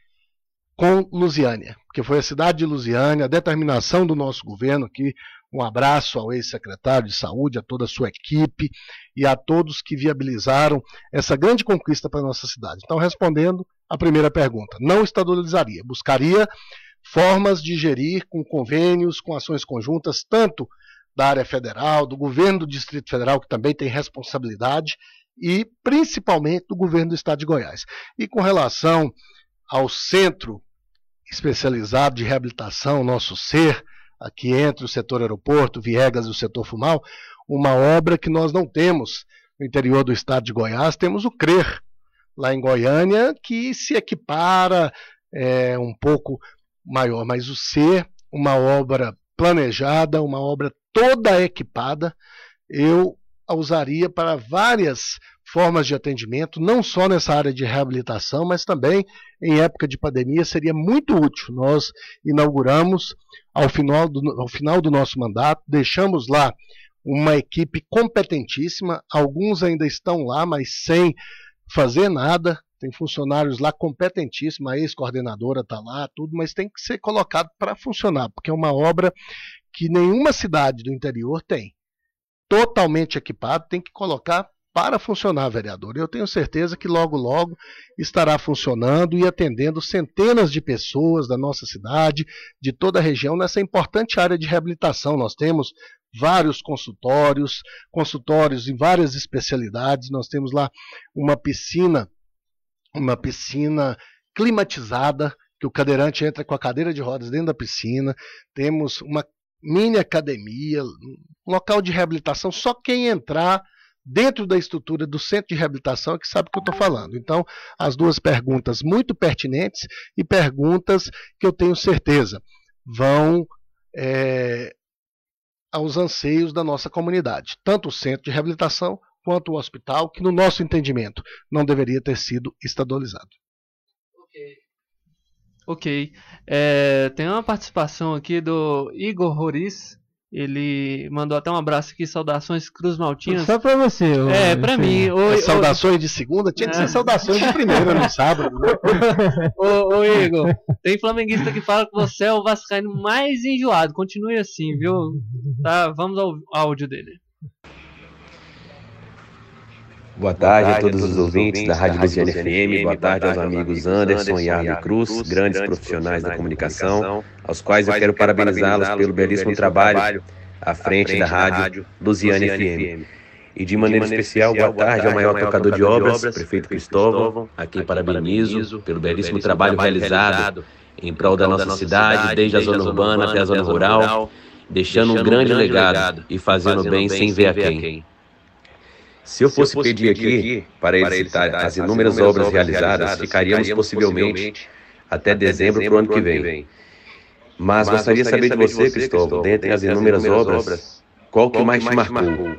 com Lusiânia, porque foi a cidade de Lusiânia, a determinação do nosso governo aqui. Um abraço ao ex-secretário de Saúde, a toda a sua equipe e a todos que viabilizaram essa grande conquista para a nossa cidade. Então, respondendo a primeira pergunta, não estadualizaria, buscaria formas de gerir com convênios, com ações conjuntas, tanto da área federal, do governo do Distrito Federal, que também tem responsabilidade, e principalmente do governo do Estado de Goiás. E com relação ao centro especializado de reabilitação, nosso ser, aqui entre o setor aeroporto, Viegas e o setor Fumal, uma obra que nós não temos no interior do estado de Goiás, temos o CRER, lá em Goiânia, que se equipara é, um pouco maior, mas o ser, uma obra planejada, uma obra toda equipada, eu a usaria para várias formas de atendimento, não só nessa área de reabilitação, mas também em época de pandemia seria muito útil. Nós inauguramos ao final do, ao final do nosso mandato, deixamos lá uma equipe competentíssima. Alguns ainda estão lá, mas sem fazer nada. Tem funcionários lá competentíssimos, a ex-coordenadora está lá, tudo, mas tem que ser colocado para funcionar, porque é uma obra que nenhuma cidade do interior tem. Totalmente equipado, tem que colocar para funcionar, vereador. Eu tenho certeza que logo, logo estará funcionando e atendendo centenas de pessoas da nossa cidade, de toda a região, nessa importante área de reabilitação. Nós temos vários consultórios, consultórios em várias especialidades. Nós temos lá uma piscina, uma piscina climatizada, que o cadeirante entra com a cadeira de rodas dentro da piscina. Temos uma mini academia, um local de reabilitação. Só quem entrar dentro da estrutura do centro de reabilitação é que sabe o que eu estou falando. Então, as duas perguntas muito pertinentes e perguntas que eu tenho certeza vão é, aos anseios da nossa comunidade, tanto o centro de reabilitação quanto o hospital, que no nosso entendimento não deveria ter sido estadualizado. Ok. É, tem uma participação aqui do Igor Roriz. Ele mandou até um abraço aqui, saudações Cruz Maltinas. Só pra você. É, pra mim. Oi, é saudações de segunda? Tinha que ser saudações de primeira no sábado. Né? ô, ô, Igor, tem flamenguista que fala que você é o vascaíno mais enjoado. Continue assim, viu? Tá, vamos ao áudio dele. Boa tarde a todos os ouvintes da Rádio Luciana FM, boa tarde aos amigos Anderson e Arne Cruz, grandes profissionais da comunicação, aos quais eu quero parabenizá-los pelo belíssimo trabalho à frente da Rádio Luciana FM. E de maneira especial, boa tarde ao maior tocador de obras, prefeito Cristóvão, a quem parabenizo pelo belíssimo trabalho realizado em prol da nossa cidade, desde a zona urbana até a zona rural, deixando um grande legado e fazendo bem sem ver a quem. Se eu fosse pedir aqui para ele citar as inúmeras obras realizadas, ficaríamos possivelmente até dezembro para o ano que vem. Mas gostaria de saber de você, Cristóvão, dentre as inúmeras obras, qual que mais te marcou?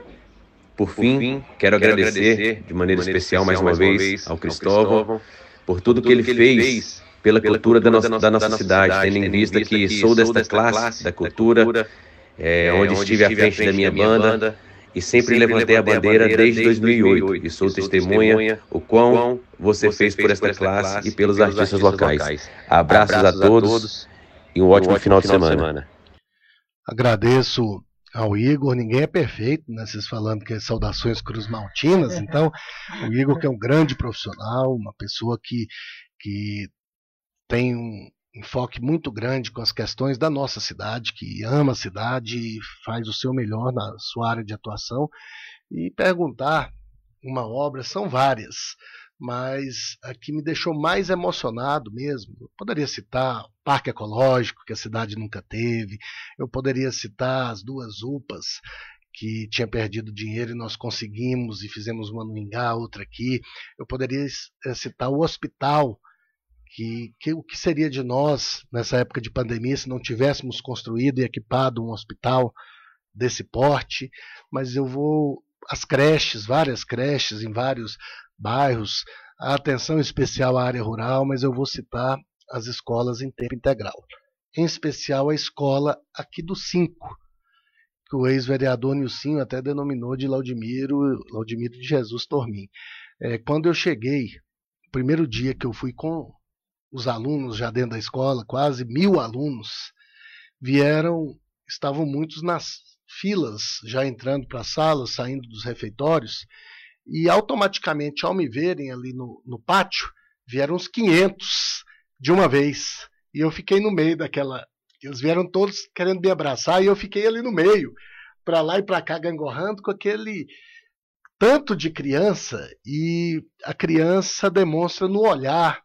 Por fim, quero agradecer de maneira especial mais uma vez ao Cristóvão por tudo que ele fez pela cultura da nossa, da nossa cidade, tendo em vista que sou desta classe da cultura, é, onde estive à frente da minha banda e sempre levantei a bandeira desde 2008 e sou testemunha o quão você fez por esta classe e pelos artistas locais. Abraços a todos e um ótimo final de semana. Agradeço ao Igor, ninguém é perfeito, né? Vocês falando que é saudações Cruz Maltinas, então o Igor que é um grande profissional, uma pessoa que, que tem um, enfoque muito grande com as questões da nossa cidade, que ama a cidade e faz o seu melhor na sua área de atuação. E perguntar uma obra, são várias, mas a que me deixou mais emocionado mesmo, eu poderia citar o Parque Ecológico, que a cidade nunca teve, eu poderia citar as duas UPAs, que tinha perdido dinheiro e nós conseguimos e fizemos uma no Ingá, outra aqui. Eu poderia eh, citar o hospital que, que, o que seria de nós nessa época de pandemia se não tivéssemos construído e equipado um hospital desse porte, mas eu vou as creches, várias creches em vários bairros, a atenção especial à área rural, mas eu vou citar as escolas em tempo integral. Em especial a escola aqui do 5, que o ex-vereador Nilcinho até denominou de Laudimiro, Laudimiro de Jesus Tormin. É, quando eu cheguei, o primeiro dia que eu fui com os alunos já dentro da escola, quase mil alunos, vieram, estavam muitos nas filas, já entrando para a sala, saindo dos refeitórios, e automaticamente, ao me verem ali no, no pátio, vieram uns 500 de uma vez. E eu fiquei no meio daquela. Eles vieram todos querendo me abraçar, e eu fiquei ali no meio, para lá e para cá, gangorrando com aquele tanto de criança, e a criança demonstra no olhar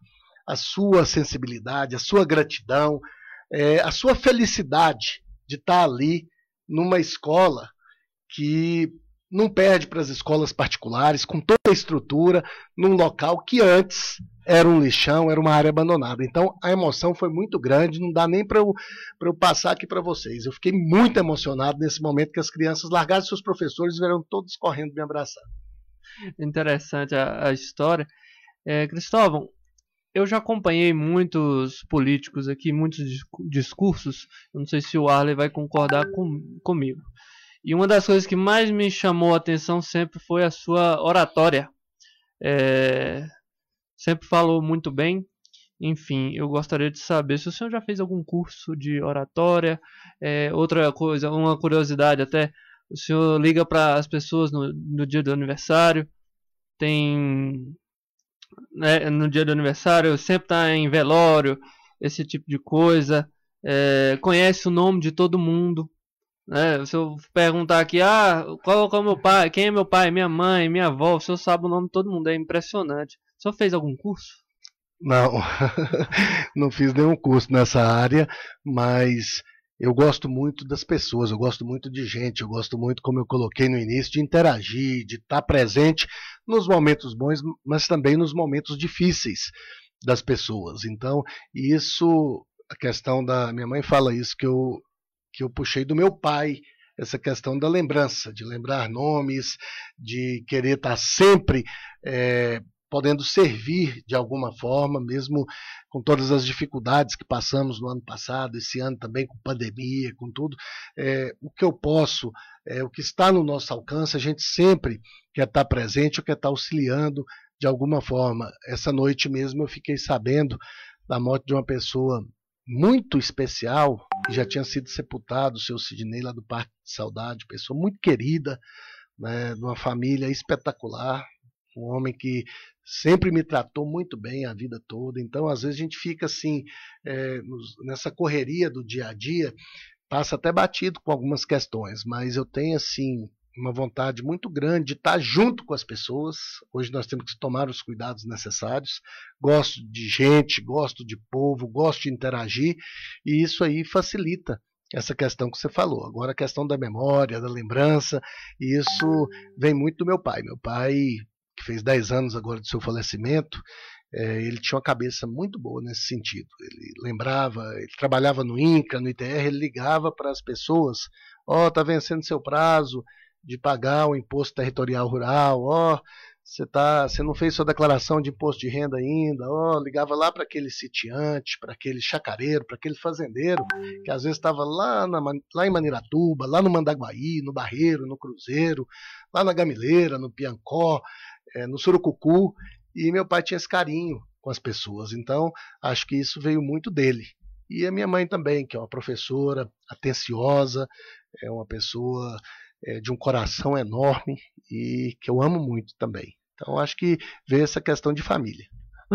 a sua sensibilidade, a sua gratidão, é, a sua felicidade de estar ali numa escola que não perde para as escolas particulares, com toda a estrutura, num local que antes era um lixão, era uma área abandonada. Então a emoção foi muito grande, não dá nem para eu, eu passar aqui para vocês. Eu fiquei muito emocionado nesse momento que as crianças largaram seus professores e vieram todos correndo me abraçar. Interessante a, a história. É, Cristóvão, eu já acompanhei muitos políticos aqui, muitos discursos. Eu não sei se o Arley vai concordar com, comigo. E uma das coisas que mais me chamou a atenção sempre foi a sua oratória. É, sempre falou muito bem. Enfim, eu gostaria de saber se o senhor já fez algum curso de oratória. É, outra coisa, uma curiosidade até, o senhor liga para as pessoas no, no dia do aniversário, tem né, no dia do aniversário, sempre está em velório, esse tipo de coisa, é, conhece o nome de todo mundo. Né? Se eu perguntar aqui, ah, qual, qual é meu pai, quem é meu pai, minha mãe, minha avó, o senhor sabe o nome de todo mundo, é impressionante. O senhor fez algum curso? Não, não fiz nenhum curso nessa área, mas eu gosto muito das pessoas, eu gosto muito de gente, eu gosto muito, como eu coloquei no início, de interagir, de estar presente nos momentos bons, mas também nos momentos difíceis das pessoas. Então, isso, a questão da minha mãe fala isso que eu que eu puxei do meu pai, essa questão da lembrança, de lembrar nomes, de querer estar sempre é, podendo servir de alguma forma, mesmo com todas as dificuldades que passamos no ano passado, esse ano também com pandemia, com tudo, é, o que eu posso, é, o que está no nosso alcance, a gente sempre quer estar presente quer estar auxiliando de alguma forma. Essa noite mesmo eu fiquei sabendo da morte de uma pessoa muito especial, que já tinha sido sepultado, o seu Sidney lá do Parque de Saudade, pessoa muito querida, né, de uma família espetacular, um homem que sempre me tratou muito bem a vida toda. Então, às vezes, a gente fica assim, é, nessa correria do dia a dia, passa até batido com algumas questões, mas eu tenho, assim, uma vontade muito grande de estar junto com as pessoas. Hoje nós temos que tomar os cuidados necessários. Gosto de gente, gosto de povo, gosto de interagir, e isso aí facilita essa questão que você falou. Agora a questão da memória, da lembrança, isso vem muito do meu pai. Meu pai fez 10 anos agora do seu falecimento, é, ele tinha uma cabeça muito boa nesse sentido. Ele lembrava, ele trabalhava no INCA, no ITR, ele ligava para as pessoas: ó, oh, tá vencendo seu prazo de pagar o imposto territorial rural, ó, oh, você tá, você não fez sua declaração de imposto de renda ainda, ó, oh, ligava lá para aquele sitiante, para aquele chacareiro, para aquele fazendeiro, que às vezes estava lá, lá em Maniratuba, lá no Mandaguaí, no Barreiro, no Cruzeiro, lá na Gamileira, no Piancó, é, no Surucucu, e meu pai tinha esse carinho com as pessoas. Então, acho que isso veio muito dele. E a minha mãe também, que é uma professora atenciosa, é uma pessoa é, de um coração enorme e que eu amo muito também. Então, acho que veio essa questão de família.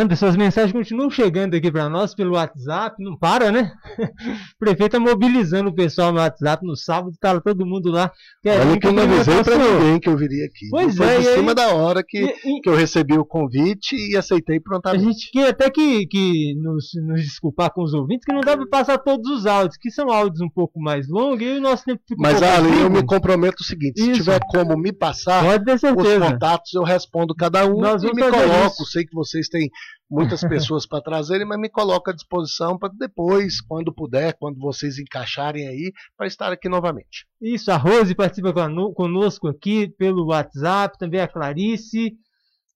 Anderson, as mensagens continuam chegando aqui para nós pelo WhatsApp, não para, né? o prefeito está mobilizando o pessoal no WhatsApp no sábado, tá todo mundo lá. Olha que eu não avisei para ninguém que eu viria aqui. Pois Foi é, em cima aí, da hora que, e, e, que eu recebi o convite e aceitei prontamente. A gente quer até que, que nos, nos desculpar com os ouvintes, que não dá para passar todos os áudios, que são áudios um pouco mais longos e o nosso tempo fica Mas, Ali, eu me comprometo o seguinte: Isso. se tiver como me passar os contatos, eu respondo cada um Nós e me coloco. Sei que vocês têm muitas pessoas para trazerem, mas me coloco à disposição para depois, quando puder, quando vocês encaixarem aí, para estar aqui novamente. Isso, a Rose participa conosco aqui pelo WhatsApp, também a Clarice,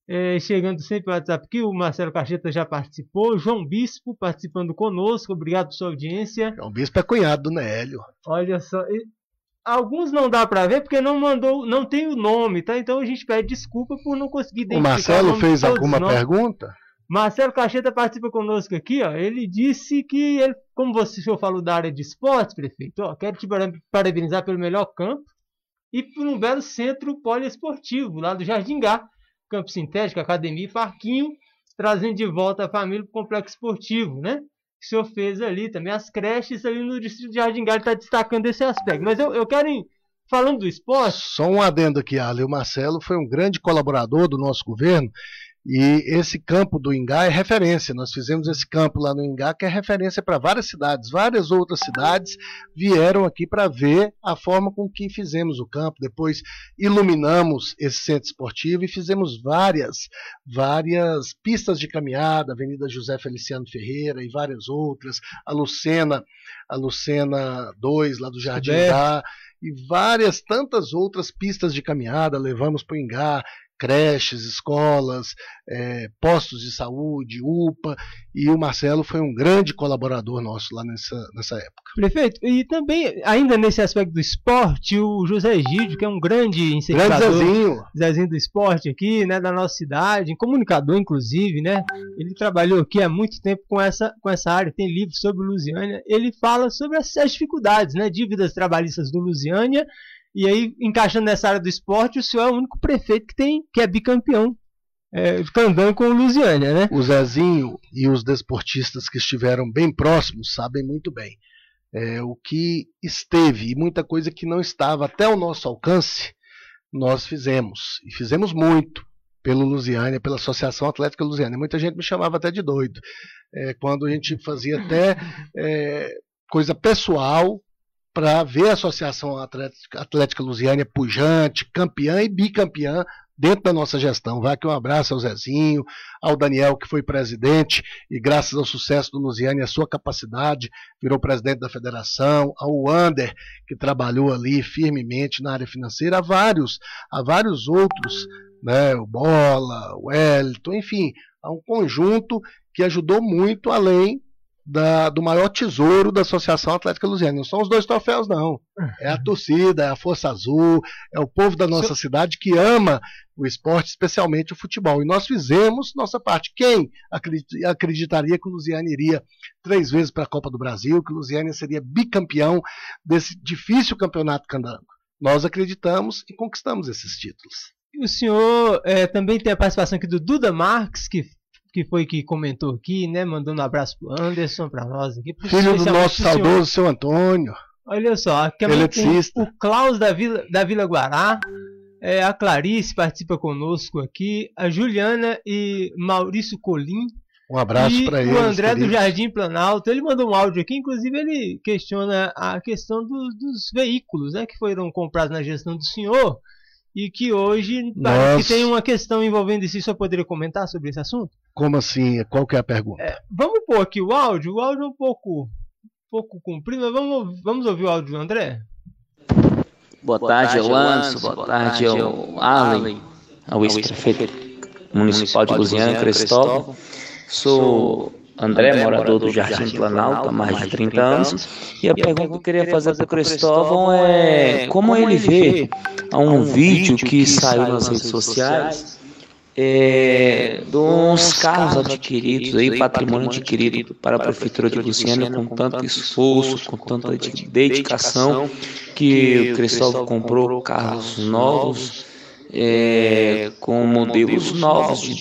é, chegando sempre pelo WhatsApp aqui, o Marcelo Cacheta já participou, João Bispo participando conosco, obrigado por sua audiência. João Bispo é cunhado do Nélio. Olha só, Alguns não dá para ver porque não mandou, não tem o nome, tá? Então a gente pede desculpa por não conseguir identificar. O Marcelo o fez alguma pergunta? Marcelo Cacheta participa conosco aqui, ó. Ele disse que ele, como você o senhor falou da área de esportes, prefeito, ó, quero te parabenizar pelo melhor campo e por um belo centro poliesportivo lá do Jardim Gá, campo sintético, academia e parquinho, trazendo de volta a família para o complexo esportivo, né? O senhor fez ali também as creches ali no distrito de Jardim Gá, ele está destacando esse aspecto. Mas eu, eu quero falando do esporte. Só um adendo aqui, Ali. O Marcelo foi um grande colaborador do nosso governo e esse campo do Ingá é referência. Nós fizemos esse campo lá no Ingá, que é referência para várias cidades. Várias outras cidades vieram aqui para ver a forma com que fizemos o campo. Depois iluminamos esse centro esportivo e fizemos várias, várias pistas de caminhada, Avenida José Feliciano Ferreira e várias outras. A Lucena, a Lucena 2, lá do Jardim Ingá, e várias tantas outras pistas de caminhada levamos para o Ingá creches, escolas, é, postos de saúde, UPA, e o Marcelo foi um grande colaborador nosso lá nessa, nessa época. Prefeito, e também, ainda nesse aspecto do esporte, o José Gídio, que é um grande incentivador. Grande Zezinho. Zezinho do esporte aqui, né, da nossa cidade, comunicador inclusive, né? Ele trabalhou aqui há muito tempo com essa, com essa área, tem livros sobre Lusiânia. Ele fala sobre as, as dificuldades, né? Dívidas trabalhistas do Lusiânia e aí, encaixando nessa área do esporte, o senhor é o único prefeito que tem que é bicampeão. É, com o Lusiânia, né? O Zezinho e os desportistas que estiveram bem próximos sabem muito bem. É, o que esteve e muita coisa que não estava até o nosso alcance, nós fizemos. E fizemos muito pelo Lusiânia, pela Associação Atlética Lusiânia. Muita gente me chamava até de doido. É, quando a gente fazia até é, coisa pessoal para ver a Associação Atlética, Atlética Lusiânia pujante, campeã e bicampeã dentro da nossa gestão. Vai aqui um abraço ao Zezinho, ao Daniel, que foi presidente, e graças ao sucesso do Lusiânia e a sua capacidade, virou presidente da federação, ao Wander, que trabalhou ali firmemente na área financeira, a vários, a vários outros, né, o Bola, o Wellington, enfim, há um conjunto que ajudou muito além da, do maior tesouro da Associação Atlética Lusiana. Não são os dois troféus, não. É a torcida, é a Força Azul, é o povo da nossa cidade que ama o esporte, especialmente o futebol. E nós fizemos nossa parte. Quem acreditaria que o Lusiana iria três vezes para a Copa do Brasil, que o Lusiana seria bicampeão desse difícil campeonato candango? Nós acreditamos e conquistamos esses títulos. E o senhor é, também tem a participação aqui do Duda Marques, que que foi que comentou aqui, né? Mandando um abraço pro Anderson, para nós aqui. Filho do nosso saudoso seu Antônio. Olha só, aqui tem o Klaus da Vila, da Vila Guará, é, a Clarice participa conosco aqui, a Juliana e Maurício Colim. Um abraço para eles. O André queridos. do Jardim Planalto, ele mandou um áudio aqui, inclusive ele questiona a questão do, dos veículos, né, que foram comprados na gestão do senhor e que hoje parece que tem uma questão envolvendo isso. Você poderia comentar sobre esse assunto? Como assim? Qual que é a pergunta? É, vamos pôr aqui o áudio. O áudio é um pouco, um pouco comprido, mas vamos, vamos ouvir o áudio do André? Boa, boa tarde, ao Anso. Boa tarde ao Arlen, ao ex-prefeito municipal de Luziana, Cristóvão. Sou André, morador do Jardim Planalto há mais de 30 anos. E a pergunta que eu queria fazer para o Cristóvão é como ele vê a um vídeo que saiu nas redes sociais é, dos carros adquiridos, aí, patrimônio adquirido para a Prefeitura de Luciana com tanto esforço, com tanta dedicação, que o Cristóvão comprou carros novos, é, com modelos novos de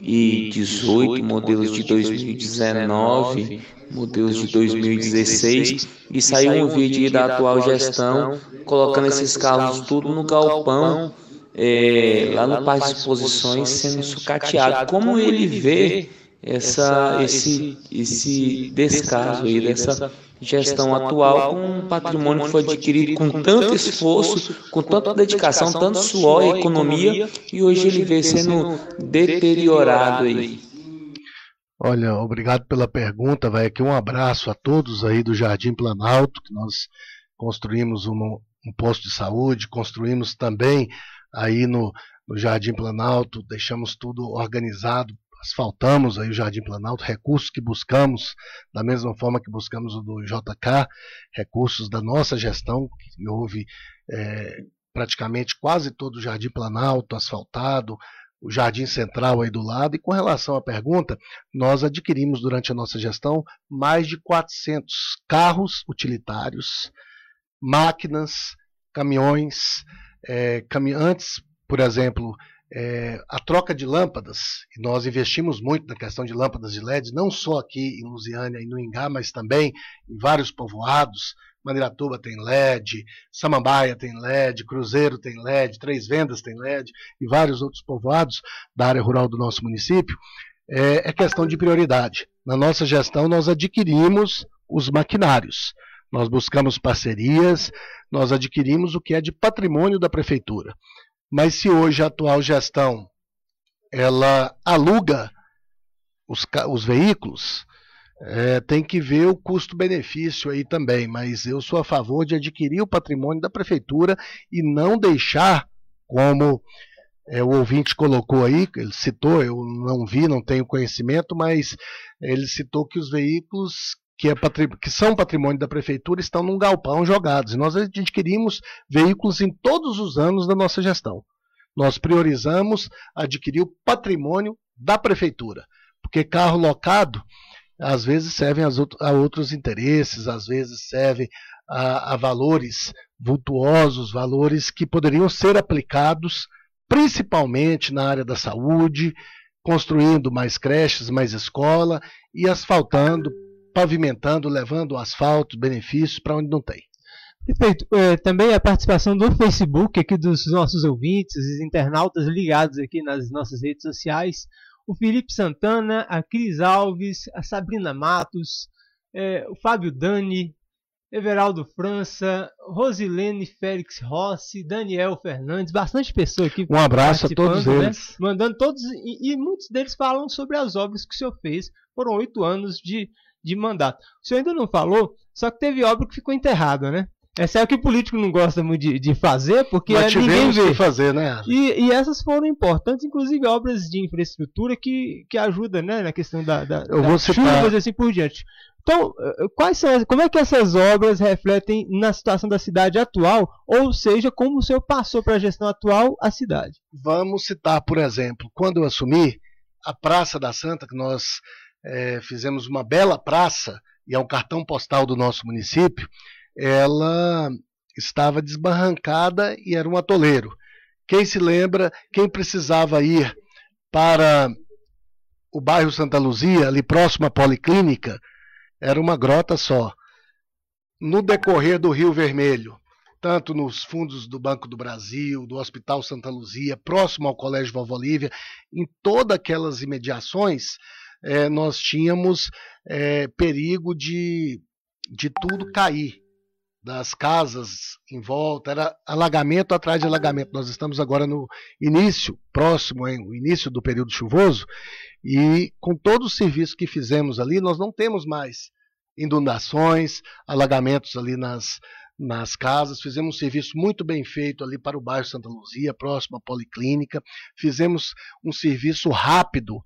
2018, modelos de 2019, modelos de 2016, e saiu um vídeo da atual gestão colocando esses carros tudo no galpão é, lá no Parque de Exposições sendo sucateado. Como ele vê essa, esse, esse descaso aí dessa gestão atual com um patrimônio que foi adquirido com tanto esforço, com tanta dedicação, tanto suor e economia, e hoje ele vê sendo deteriorado aí. Olha, obrigado pela pergunta, vai aqui um abraço a todos aí do Jardim Planalto, que nós construímos um, um posto de saúde, construímos também aí no, no Jardim Planalto, deixamos tudo organizado, asfaltamos aí o Jardim Planalto, recursos que buscamos, da mesma forma que buscamos o do JK, recursos da nossa gestão, que houve é, praticamente quase todo o Jardim Planalto asfaltado, o Jardim Central aí do lado. E com relação à pergunta, nós adquirimos durante a nossa gestão mais de 400 carros utilitários, máquinas, caminhões, é, antes, por exemplo, é, a troca de lâmpadas, e nós investimos muito na questão de lâmpadas de LED, não só aqui em Lusiânia e no Ingá, mas também em vários povoados. Maniratuba tem LED, Samambaia tem LED, Cruzeiro tem LED, Três Vendas tem LED e vários outros povoados da área rural do nosso município. É, é questão de prioridade. Na nossa gestão, nós adquirimos os maquinários. Nós buscamos parcerias, nós adquirimos o que é de patrimônio da prefeitura. Mas se hoje a atual gestão ela aluga os, os veículos, é, tem que ver o custo-benefício aí também. Mas eu sou a favor de adquirir o patrimônio da prefeitura e não deixar como é, o ouvinte colocou aí, ele citou, eu não vi, não tenho conhecimento, mas ele citou que os veículos que, é que, são patrimônio da prefeitura estão num galpão jogados. E nós adquirimos veículos em todos os anos da nossa gestão. Nós priorizamos adquirir o patrimônio da prefeitura, porque carro locado às vezes servem a outros interesses, às vezes servem a, a valores vultuosos, valores que poderiam ser aplicados principalmente na área da saúde, construindo mais creches, mais escola e asfaltando pavimentando, levando asfalto, benefícios para onde não tem. Perfeito. É, também a participação do Facebook aqui dos nossos ouvintes, os internautas ligados aqui nas nossas redes sociais. O Felipe Santana, a Cris Alves, a Sabrina Matos, é, o Fábio Dani, Everaldo França, Rosilene Félix Rossi, Daniel Fernandes, bastante pessoa aqui. Um abraço a todos né? eles. Mandando todos, e, e, muitos deles falam sobre as obras que o senhor fez. Foram oito anos de de mandato. O senhor ainda não falou, só que teve obra que ficou enterrada, né? Essa é o que o político não gosta muito de, de fazer, porque Mas é ninguém vê. Fazer, né? E, e, essas foram importantes, inclusive obras de infraestrutura que, que ajudam né, na questão da, da, Eu vou citar. chuvas assim por diante. Então, eh, quais são, como é que essas obras refletem na situação da cidade atual, ou seja, como o senhor passou para a gestão atual a cidade? Vamos citar, por exemplo, quando eu assumi a Praça da Santa, que nós é, fizemos uma bela praça, e é um cartão postal do nosso município, ela estava desbarrancada e era um atoleiro. Quem se lembra, quem precisava ir para o bairro Santa Luzia, ali próximo à Policlínica, era uma grota só. No decorrer do Rio Vermelho, tanto nos fundos do Banco do Brasil, do Hospital Santa Luzia, próximo ao Colégio Vovó Lívia, em todas aquelas imediações, é, nós tínhamos é, perigo de, de tudo cair, das casas em volta, era alagamento atrás de alagamento. Nós estamos agora no início, próximo, hein, o início do período chuvoso, e com todo o serviço que fizemos ali, nós não temos mais inundações, alagamentos ali nas, nas casas, fizemos um serviço muito bem feito ali para o bairro Santa Luzia, próximo à Policlínica, fizemos um serviço rápido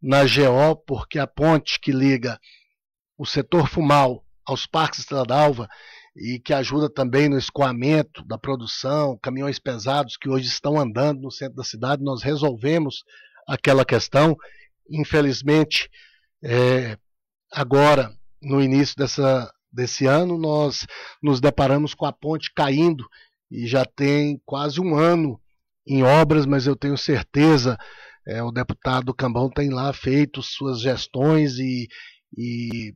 na GO, porque a ponte que liga o setor Fumal aos Parques Estrela d'Alva e que ajuda também no escoamento da produção, caminhões pesados que hoje estão andando no centro da cidade, nós resolvemos aquela questão. Infelizmente, é, agora, no início dessa, desse ano, nós nos deparamos com a ponte caindo e já tem quase um ano em obras, mas eu tenho certeza é, o deputado Cambão tem lá feito suas gestões e, e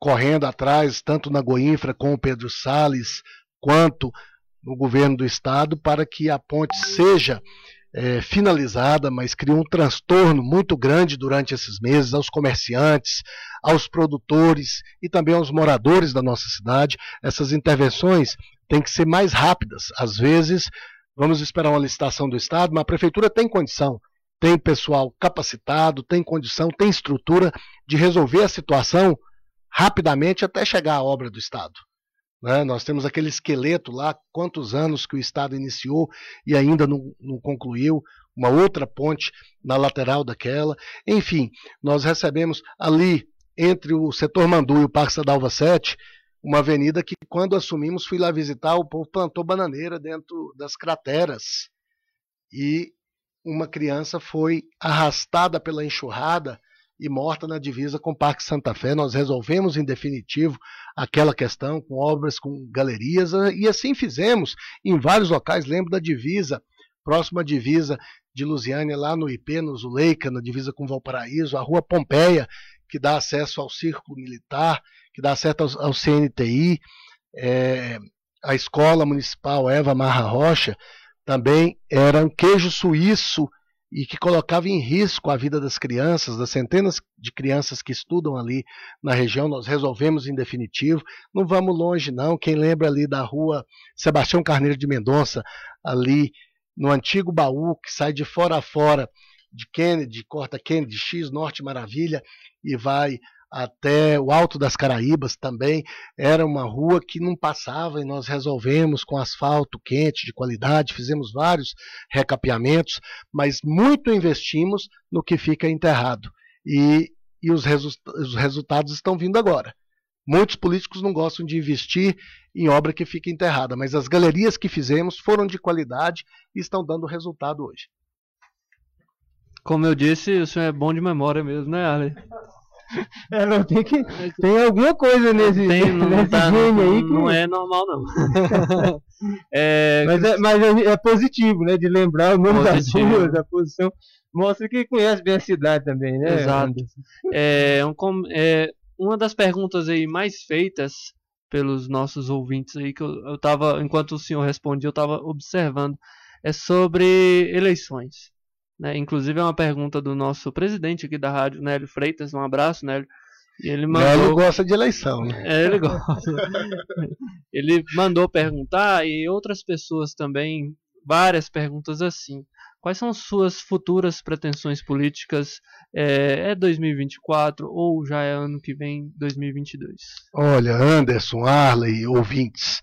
correndo atrás, tanto na Goinfra com o Pedro Salles, quanto no governo do estado, para que a ponte seja é, finalizada, mas criou um transtorno muito grande durante esses meses aos comerciantes, aos produtores e também aos moradores da nossa cidade. Essas intervenções têm que ser mais rápidas. Às vezes, vamos esperar uma licitação do Estado, mas a prefeitura tem condição tem pessoal capacitado, tem condição, tem estrutura de resolver a situação rapidamente até chegar à obra do Estado. Né? Nós temos aquele esqueleto lá, quantos anos que o Estado iniciou e ainda não, não concluiu, uma outra ponte na lateral daquela. Enfim, nós recebemos ali, entre o setor Mandu e o Parque Sadalva 7, uma avenida que, quando assumimos, fui lá visitar, o povo plantou bananeira dentro das crateras. E uma criança foi arrastada pela enxurrada e morta na divisa com o Parque Santa Fé. Nós resolvemos em definitivo aquela questão com obras, com galerias, e assim fizemos em vários locais. Lembro da divisa, próxima divisa de Lusiânia, lá no IP, no Zuleika, na divisa com Valparaíso, a Rua Pompeia, que dá acesso ao Círculo Militar, que dá acesso ao, ao CNTI, é, a Escola Municipal Eva Marra Rocha também era um queijo suíço e que colocava em risco a vida das crianças, das centenas de crianças que estudam ali na região. Nós resolvemos em definitivo. Não vamos longe, não. Quem lembra ali da rua Sebastião Carneiro de Mendonça, ali no antigo baú que sai de fora a fora de Kennedy, corta Kennedy X, Norte Maravilha, e vai até o Alto das Caraíbas também era uma rua que não passava e nós resolvemos com asfalto quente de qualidade, fizemos vários recapeamentos, mas muito investimos no que fica enterrado. E, e os, resu os resultados estão vindo agora. Muitos políticos não gostam de investir em obra que fica enterrada, mas as galerias que fizemos foram de qualidade e estão dando resultado hoje. Como eu disse, o senhor é bom de memória mesmo, né, Ale? É, não, tem que. Tem alguma coisa nesse, Tem, não, nesse tá, gene não, aí que. não é normal, não. É, mas é, mas é, é positivo, né? De lembrar o nome das Positivo. ruas, a posição. Mostra que conhece bem a cidade também, né? Exato. Anderson? É, um é, uma das perguntas aí mais feitas pelos nossos ouvintes aí, que eu, eu tava, enquanto o senhor respondia, eu estava observando, é sobre eleições. Né? Inclusive é uma pergunta do nosso presidente aqui da rádio, Nélio Freitas, um abraço, Nélio. E ele mandou... Nélio gosta de eleição, né? É, ele gosta. ele mandou perguntar e outras pessoas também, várias perguntas assim. Quais são suas futuras pretensões políticas? É, é 2024 ou já é ano que vem, 2022? Olha, Anderson, Arley, ouvintes,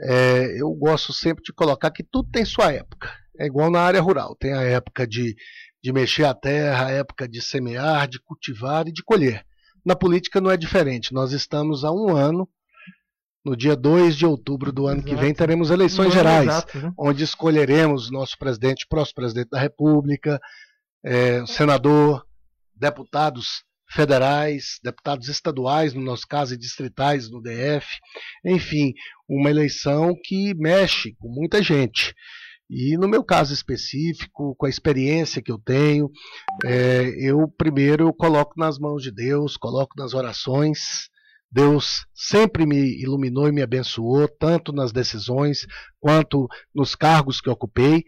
é, eu gosto sempre de colocar que tudo tem sua época. É igual na área rural. Tem a época de, de mexer a terra, a época de semear, de cultivar e de colher. Na política não é diferente. Nós estamos há um ano, no dia 2 de outubro do ano que Exato. vem, teremos eleições gerais, exato, né? onde escolheremos nosso presidente, próximo presidente da República, é, senador, deputados federais, deputados estaduais, no nosso caso, e distritais no DF, enfim, uma eleição que mexe com muita gente. E no meu caso específico, com a experiência que eu tenho, é, eu primeiro coloco nas mãos de Deus, coloco nas orações. Deus sempre me iluminou e me abençoou, tanto nas decisões quanto nos cargos que ocupei,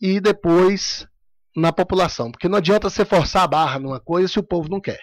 e depois na população, porque não adianta você forçar a barra numa coisa se o povo não quer.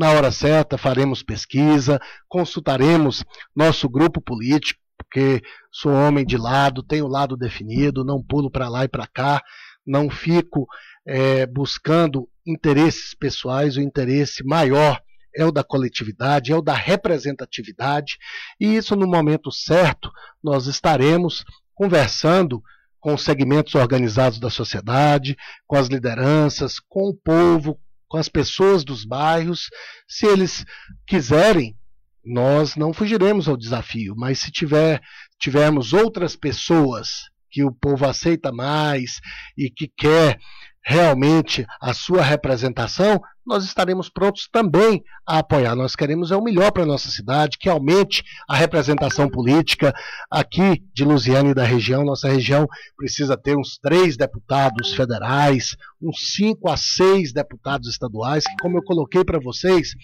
Na hora certa, faremos pesquisa, consultaremos nosso grupo político, porque sou homem de lado, tenho lado definido, não pulo para lá e para cá, não fico é, buscando interesses pessoais, o interesse maior é o da coletividade, é o da representatividade, e isso no momento certo nós estaremos conversando com os segmentos organizados da sociedade, com as lideranças, com o povo, com as pessoas dos bairros. Se eles quiserem, nós não fugiremos ao desafio, mas se tiver, tivermos outras pessoas que o povo aceita mais e que quer realmente a sua representação, nós estaremos prontos também a apoiar. Nós queremos é o melhor para a nossa cidade, que aumente a representação política aqui de Lusiana e da região. Nossa região precisa ter uns três deputados federais, uns cinco a seis deputados estaduais, que, como eu coloquei para vocês,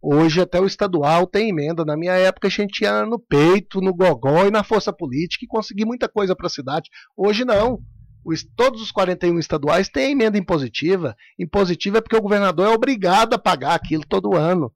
hoje até o estadual tem emenda. Na minha época a gente ia no peito, no gogó e na força política e conseguir muita coisa para a cidade. Hoje não. Os, todos os 41 estaduais têm emenda impositiva. Impositiva é porque o governador é obrigado a pagar aquilo todo ano.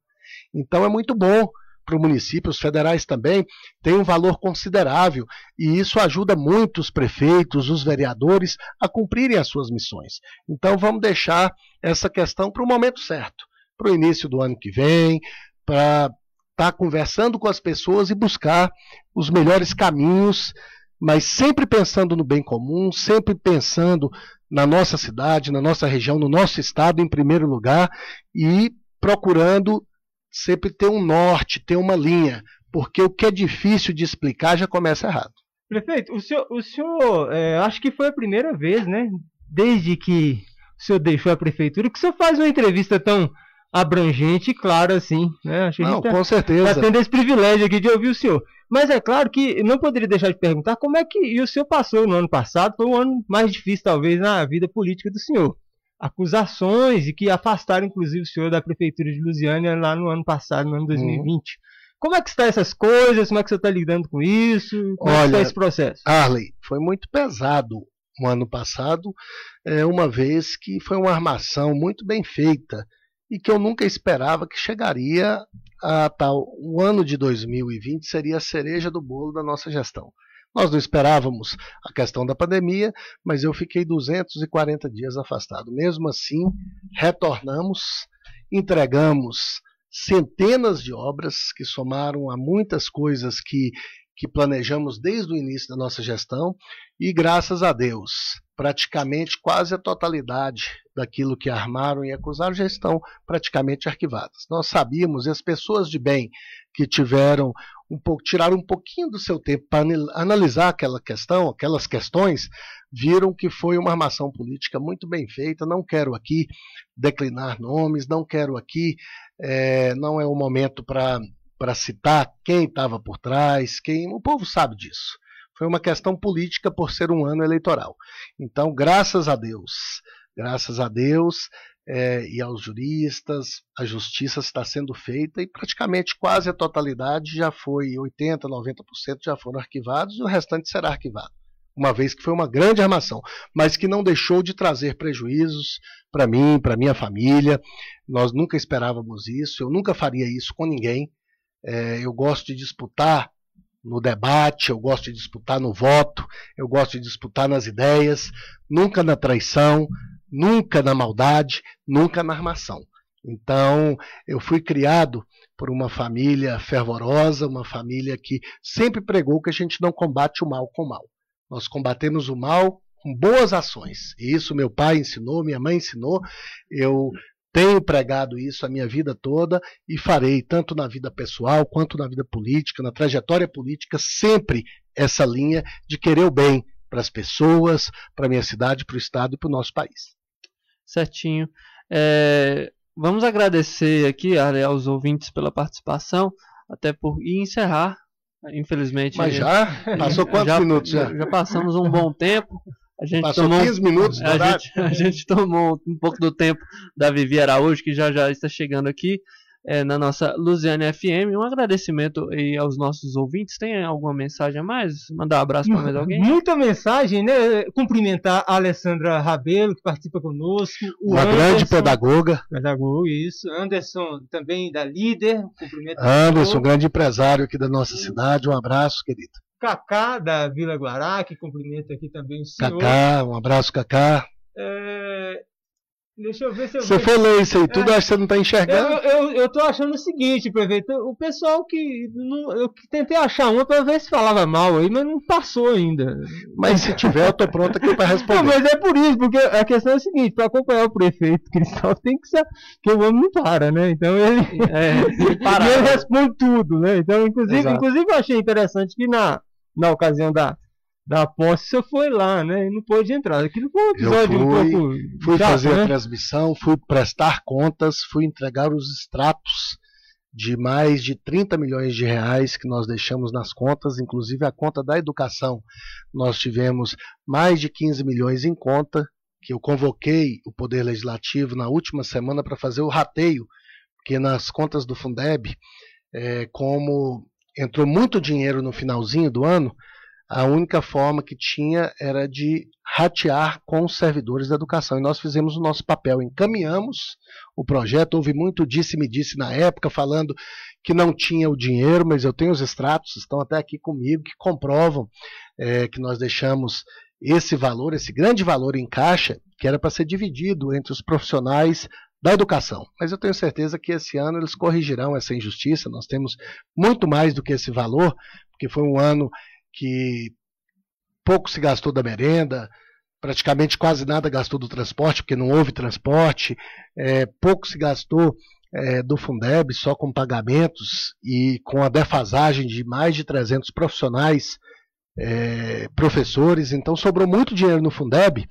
Então é muito bom para o município, os federais também têm um valor considerável e isso ajuda muito os prefeitos, os vereadores a cumprirem as suas missões. Então vamos deixar essa questão para o momento certo, para o início do ano que vem, para estar tá conversando com as pessoas e buscar os melhores caminhos mas sempre pensando no bem comum, sempre pensando na nossa cidade, na nossa região, no nosso estado em primeiro lugar e procurando sempre ter um norte, ter uma linha, porque o que é difícil de explicar já começa errado. Prefeito, o senhor, o senhor é, acho que foi a primeira vez, né, desde que o senhor deixou a prefeitura, que o senhor faz uma entrevista tão abrangente e clara assim, né? Acho que Não, tá, com certeza. tá tendo esse privilégio aqui de ouvir o senhor. Mas é claro que não poderia deixar de perguntar como é que e o senhor passou no ano passado, foi o ano mais difícil talvez na vida política do senhor. Acusações e que afastaram inclusive o senhor da prefeitura de Lusiânia lá no ano passado, no ano 2020. Como é que está essas coisas? Como é que você está lidando com isso? Como é que está Olha, esse processo? Arley, foi muito pesado o ano passado, é, uma vez que foi uma armação muito bem feita e que eu nunca esperava que chegaria a tal. O ano de 2020 seria a cereja do bolo da nossa gestão. Nós não esperávamos a questão da pandemia, mas eu fiquei 240 dias afastado. Mesmo assim, retornamos, entregamos centenas de obras que somaram a muitas coisas que, que planejamos desde o início da nossa gestão e, graças a Deus, praticamente quase a totalidade daquilo que armaram e acusaram já estão praticamente arquivadas. Nós sabíamos, e as pessoas de bem que tiveram um pouco, tiraram um pouquinho do seu tempo para analisar aquela questão, aquelas questões, viram que foi uma armação política muito bem feita. Não quero aqui declinar nomes, não quero aqui, é, não é o momento para citar quem estava por trás, quem. O povo sabe disso. Foi uma questão política por ser um ano eleitoral. Então, graças a Deus, graças a Deus, é, e aos juristas, a justiça está sendo feita e praticamente quase a totalidade já foi, 80%, 90% já foram arquivados e o restante será arquivado. Uma vez que foi uma grande armação, mas que não deixou de trazer prejuízos para mim, para minha família. Nós nunca esperávamos isso, eu nunca faria isso com ninguém. É, eu gosto de disputar no debate, eu gosto de disputar no voto, eu gosto de disputar nas ideias, nunca na traição, nunca na maldade, nunca na armação. Então, eu fui criado por uma família fervorosa, uma família que sempre pregou que a gente não combate o mal com o mal. Nós combatemos o mal com boas ações. E isso meu pai ensinou, minha mãe ensinou. Eu tenho pregado isso a minha vida toda e farei, tanto na vida pessoal quanto na vida política, na trajetória política, sempre essa linha de querer o bem para as pessoas, para a minha cidade, para o Estado e para o nosso país certinho. É, vamos agradecer aqui aos ouvintes pela participação, até por e encerrar. Infelizmente. Mas já? Passou quantos já, minutos já? Já passamos um bom tempo. A gente Passou tomou, 15 minutos a gente, a gente tomou um pouco do tempo da Vivi Araújo, que já já está chegando aqui é, na nossa Luziane FM. Um agradecimento aí aos nossos ouvintes. Tem alguma mensagem a mais? Mandar um abraço para mais alguém? Muita mensagem, né? Cumprimentar a Alessandra Rabelo, que participa conosco. Uma Anderson, grande pedagoga. Pedagoga, isso. Anderson, também da Líder. Cumprimento Anderson, grande empresário aqui da nossa cidade. Um abraço, querido. Cacá, da Vila Guará, que cumprimenta aqui também o senhor. Cacá, um abraço, Cacá. É, Deixa eu ver se eu Você vejo. ler isso aí tudo, É. acho que você não está enxergando. Eu, eu, eu tô achando o seguinte, prefeito. O pessoal que. Não, eu tentei achar uma pra ver se falava mal aí, mas não passou ainda. Mas se tiver, eu tô pronto aqui para responder. Não, mas é por isso, porque a questão é a seguinte: para acompanhar o prefeito Cristóvão tem que ser. que o homem não para, né? Então ele. É, parar, e ele né? responde tudo, né? Então, inclusive, Exato. inclusive eu achei interessante que na, na ocasião da. Da posse, você foi lá, né? E não pôde entrar. Aquilo foi um episódio um fui, pouco. fui chato, fazer né? a transmissão, fui prestar contas, fui entregar os extratos de mais de 30 milhões de reais que nós deixamos nas contas, inclusive a conta da educação. Nós tivemos mais de 15 milhões em conta, que eu convoquei o Poder Legislativo na última semana para fazer o rateio, porque nas contas do Fundeb, é, como entrou muito dinheiro no finalzinho do ano, a única forma que tinha era de ratear com os servidores da educação. E nós fizemos o nosso papel, encaminhamos o projeto. Houve muito disse-me-disse na época, falando que não tinha o dinheiro, mas eu tenho os extratos, estão até aqui comigo, que comprovam é, que nós deixamos esse valor, esse grande valor em caixa, que era para ser dividido entre os profissionais da educação. Mas eu tenho certeza que esse ano eles corrigirão essa injustiça. Nós temos muito mais do que esse valor, porque foi um ano que pouco se gastou da merenda, praticamente quase nada gastou do transporte, porque não houve transporte, é, pouco se gastou é, do Fundeb, só com pagamentos e com a defasagem de mais de 300 profissionais, é, professores, então sobrou muito dinheiro no Fundeb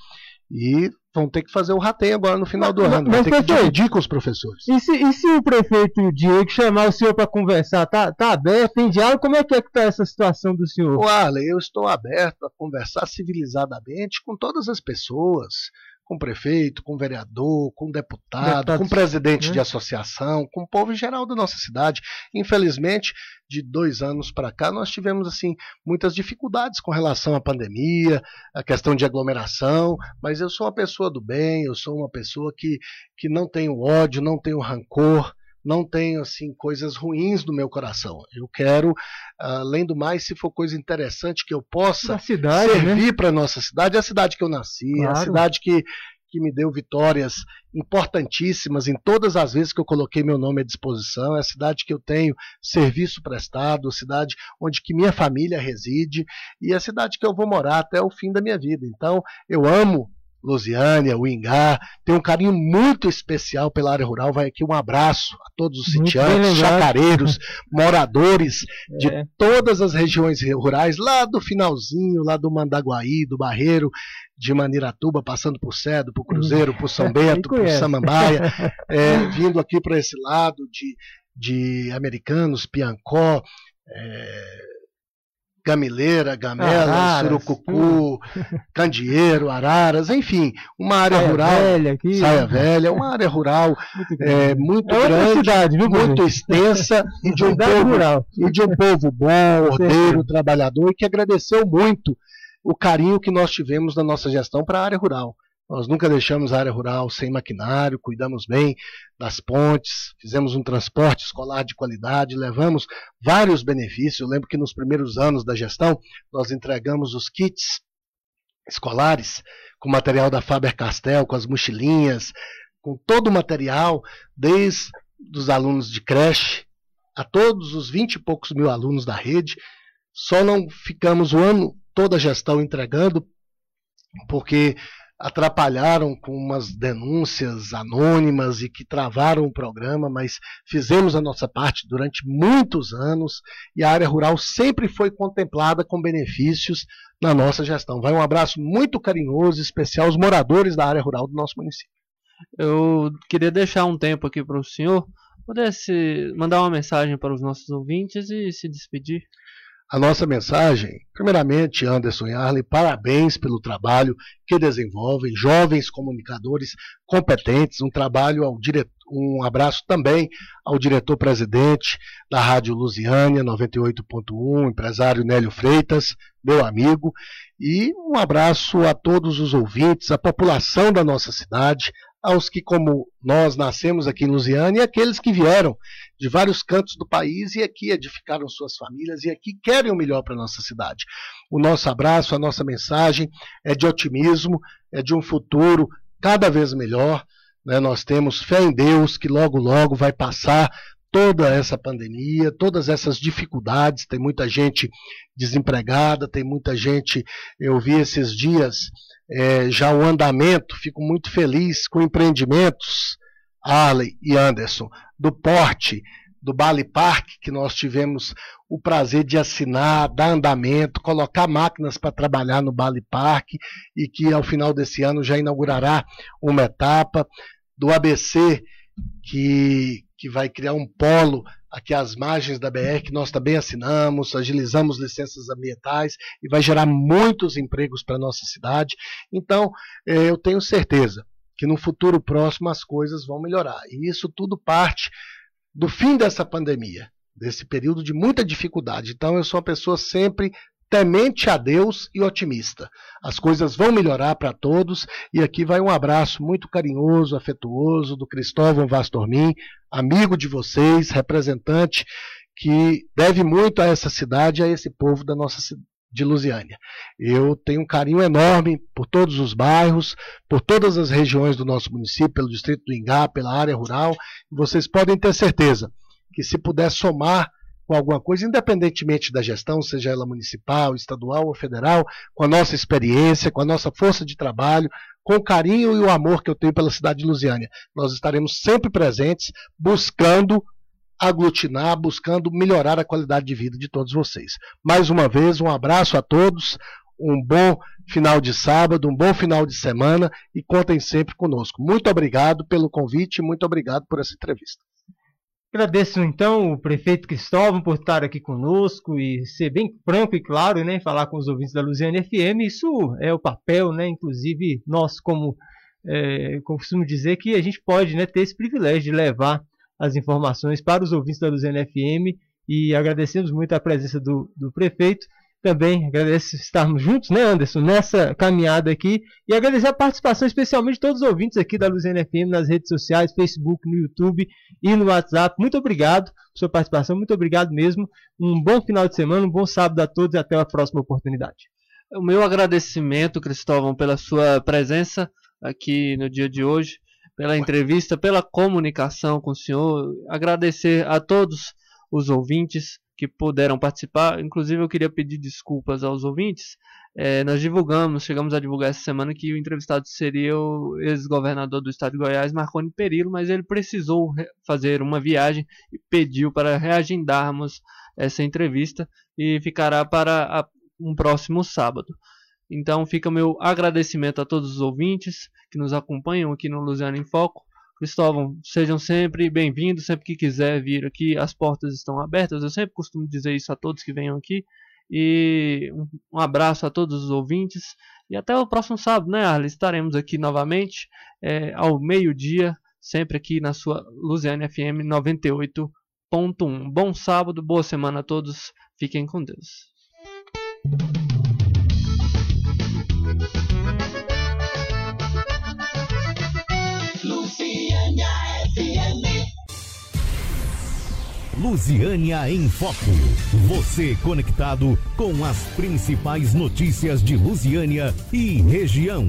e vão ter que fazer o rateio agora no final do Mas- ano, mas, vai ter que prefeito, dividir com os professores. E se, e se o prefeito Diego chamar o senhor para conversar, tá, tá aberto, tem diálogo? Como é que é que tá essa situação do senhor? Arley, eu estou aberto a conversar civilizadamente com todas as pessoas, com o prefeito, com o vereador, com deputado, Deputados, com o presidente né? de associação, com o povo em geral da nossa cidade. Infelizmente, de dois anos para cá, nós tivemos assim muitas dificuldades com relação à pandemia, a questão de aglomeração, mas eu sou uma pessoa do bem, eu sou uma pessoa que, que não tenho ódio, não tenho rancor, não tenho assim coisas ruins no meu coração. Eu quero, além do mais, se for coisa interessante que eu possa Da cidade, servir né? para nossa cidade, é a cidade que eu nasci, é a Claro. cidade que, que me deu vitórias importantíssimas em todas as vezes que eu coloquei meu nome à disposição. É a cidade que eu tenho serviço prestado, a cidade onde que minha família reside e a cidade que eu vou morar até o fim da minha vida. Então, eu amo Lusiânia, Uingá, tem um carinho muito especial pela área rural. Vai aqui um abraço a todos os sitiantes, chacareiros, moradores de É. todas as regiões rurais, lá do finalzinho, lá do Mandaguaí, do Barreiro, de Maniratuba, passando por Cedo, por Cruzeiro, por São Bento, por. Samambaia, é, vindo aqui para esse lado de, de Americanos, Piancó, é, Gamileira, Gamela, Araras, Surucucu, Candeeiro, Araras, enfim, uma área Saia rural. Velha aqui. Saia Velha, uma área rural Muito é, muito É grande, cidade, viu, muito Bruno? extensa e de um povo rural. e de um povo bom, ordeiro, trabalhador e que agradeceu muito o carinho que nós tivemos na nossa gestão para a área rural. Nós nunca deixamos a área rural sem maquinário, cuidamos bem das pontes, fizemos um transporte escolar de qualidade, levamos vários benefícios. Eu lembro que nos primeiros anos da gestão, nós entregamos os kits escolares com material da Faber-Castell, com as mochilinhas, com todo o material, desde os alunos de creche a todos os 20 e poucos mil alunos da rede. Só não ficamos o ano toda a gestão entregando, porque atrapalharam com umas denúncias anônimas e que travaram o programa, mas fizemos a nossa parte durante muitos anos e a área rural sempre foi contemplada com benefícios na nossa gestão. Vai um abraço muito carinhoso, especial aos moradores da área rural do nosso município. Eu queria deixar um tempo aqui para o senhor pudesse mandar uma mensagem para os nossos ouvintes e se despedir. A nossa mensagem. Primeiramente, Anderson e Arley, parabéns pelo trabalho que desenvolvem, jovens comunicadores competentes, um trabalho ao diretor, um abraço também ao diretor-presidente da Rádio Lusiânia 98.1, empresário Nélio Freitas, meu amigo, e um abraço a todos os ouvintes, a população da nossa cidade, aos que, como nós, nascemos aqui em Lusiânia e aqueles que vieram de vários cantos do país e aqui edificaram suas famílias e aqui querem o melhor para a nossa cidade. O nosso abraço, a nossa mensagem é de otimismo, é de um futuro cada vez melhor. Né? Nós temos fé em Deus que logo, logo vai passar toda essa pandemia, todas essas dificuldades. Tem muita gente desempregada, tem muita gente. Eu vi esses dias é, já o andamento, fico muito feliz com empreendimentos, Arley e Anderson, do porte do Bali Park, que nós tivemos o prazer de assinar, dar andamento, colocar máquinas para trabalhar no Bali Park e que ao final desse ano já inaugurará uma etapa do ABC, que, que vai criar um polo aqui às margens da BR, que nós também assinamos, agilizamos licenças ambientais e vai gerar muitos empregos para a nossa cidade. Então, eh, eu tenho certeza que no futuro próximo as coisas vão melhorar. E isso tudo parte do fim dessa pandemia, desse período de muita dificuldade. Então, eu sou uma pessoa sempre temente a Deus e otimista. As coisas vão melhorar para todos e aqui vai um abraço muito carinhoso, afetuoso do Cristóvão Vastormin, amigo de vocês, representante que deve muito a essa cidade, a esse povo da nossa de Lusiânia. Eu tenho um carinho enorme por todos os bairros, por todas as regiões do nosso município, pelo distrito do Ingá, pela área rural. Vocês podem ter certeza que se puder somar com alguma coisa, independentemente da gestão, seja ela municipal, estadual ou federal, com a nossa experiência, com a nossa força de trabalho, com o carinho e o amor que eu tenho pela cidade de Lusiânia. Nós estaremos sempre presentes, buscando aglutinar, buscando melhorar a qualidade de vida de todos vocês. Mais uma vez, um abraço a todos, um bom final de sábado, um bom final de semana e contem sempre conosco. Muito obrigado pelo convite, muito obrigado por essa entrevista. Agradeço então o prefeito Cristóvão por estar aqui conosco e ser bem franco e claro, né, falar com os ouvintes da Luziane FM. Isso é o papel, né, inclusive nós como é, costumo dizer que a gente pode, né, ter esse privilégio de levar as informações para os ouvintes da Luziane FM e agradecemos muito a presença do, do prefeito. Também agradeço estarmos juntos, né, Anderson, nessa caminhada aqui e agradecer a participação especialmente de todos os ouvintes aqui da Luziane FM nas redes sociais, Facebook, no YouTube e no WhatsApp. Muito obrigado por sua participação, muito obrigado mesmo. Um bom final de semana, um bom sábado a todos e até a próxima oportunidade. O meu agradecimento, Cristóvão, pela sua presença aqui no dia de hoje, pela entrevista, pela comunicação com o senhor. Agradecer a todos os ouvintes que puderam participar. Inclusive, eu queria pedir desculpas aos ouvintes. É, nós divulgamos, chegamos a divulgar essa semana que o entrevistado seria o ex-governador do estado de Goiás, Marconi Perillo, mas ele precisou fazer uma viagem e pediu para reagendarmos essa entrevista e ficará para a, um próximo sábado. Então fica meu agradecimento a todos os ouvintes que nos acompanham aqui no Luziano em Foco. Cristóvão, sejam sempre bem-vindos, sempre que quiser vir aqui, as portas estão abertas. Eu sempre costumo dizer isso a todos que venham aqui. E um abraço a todos os ouvintes. E até o próximo sábado, né, Arlen? Estaremos aqui novamente é, ao meio-dia, sempre aqui na sua Luziane FM 98.1. Bom sábado, boa semana a todos. Fiquem com Deus. Lusiânia em Foco. Você conectado com as principais notícias de Lusiânia e região.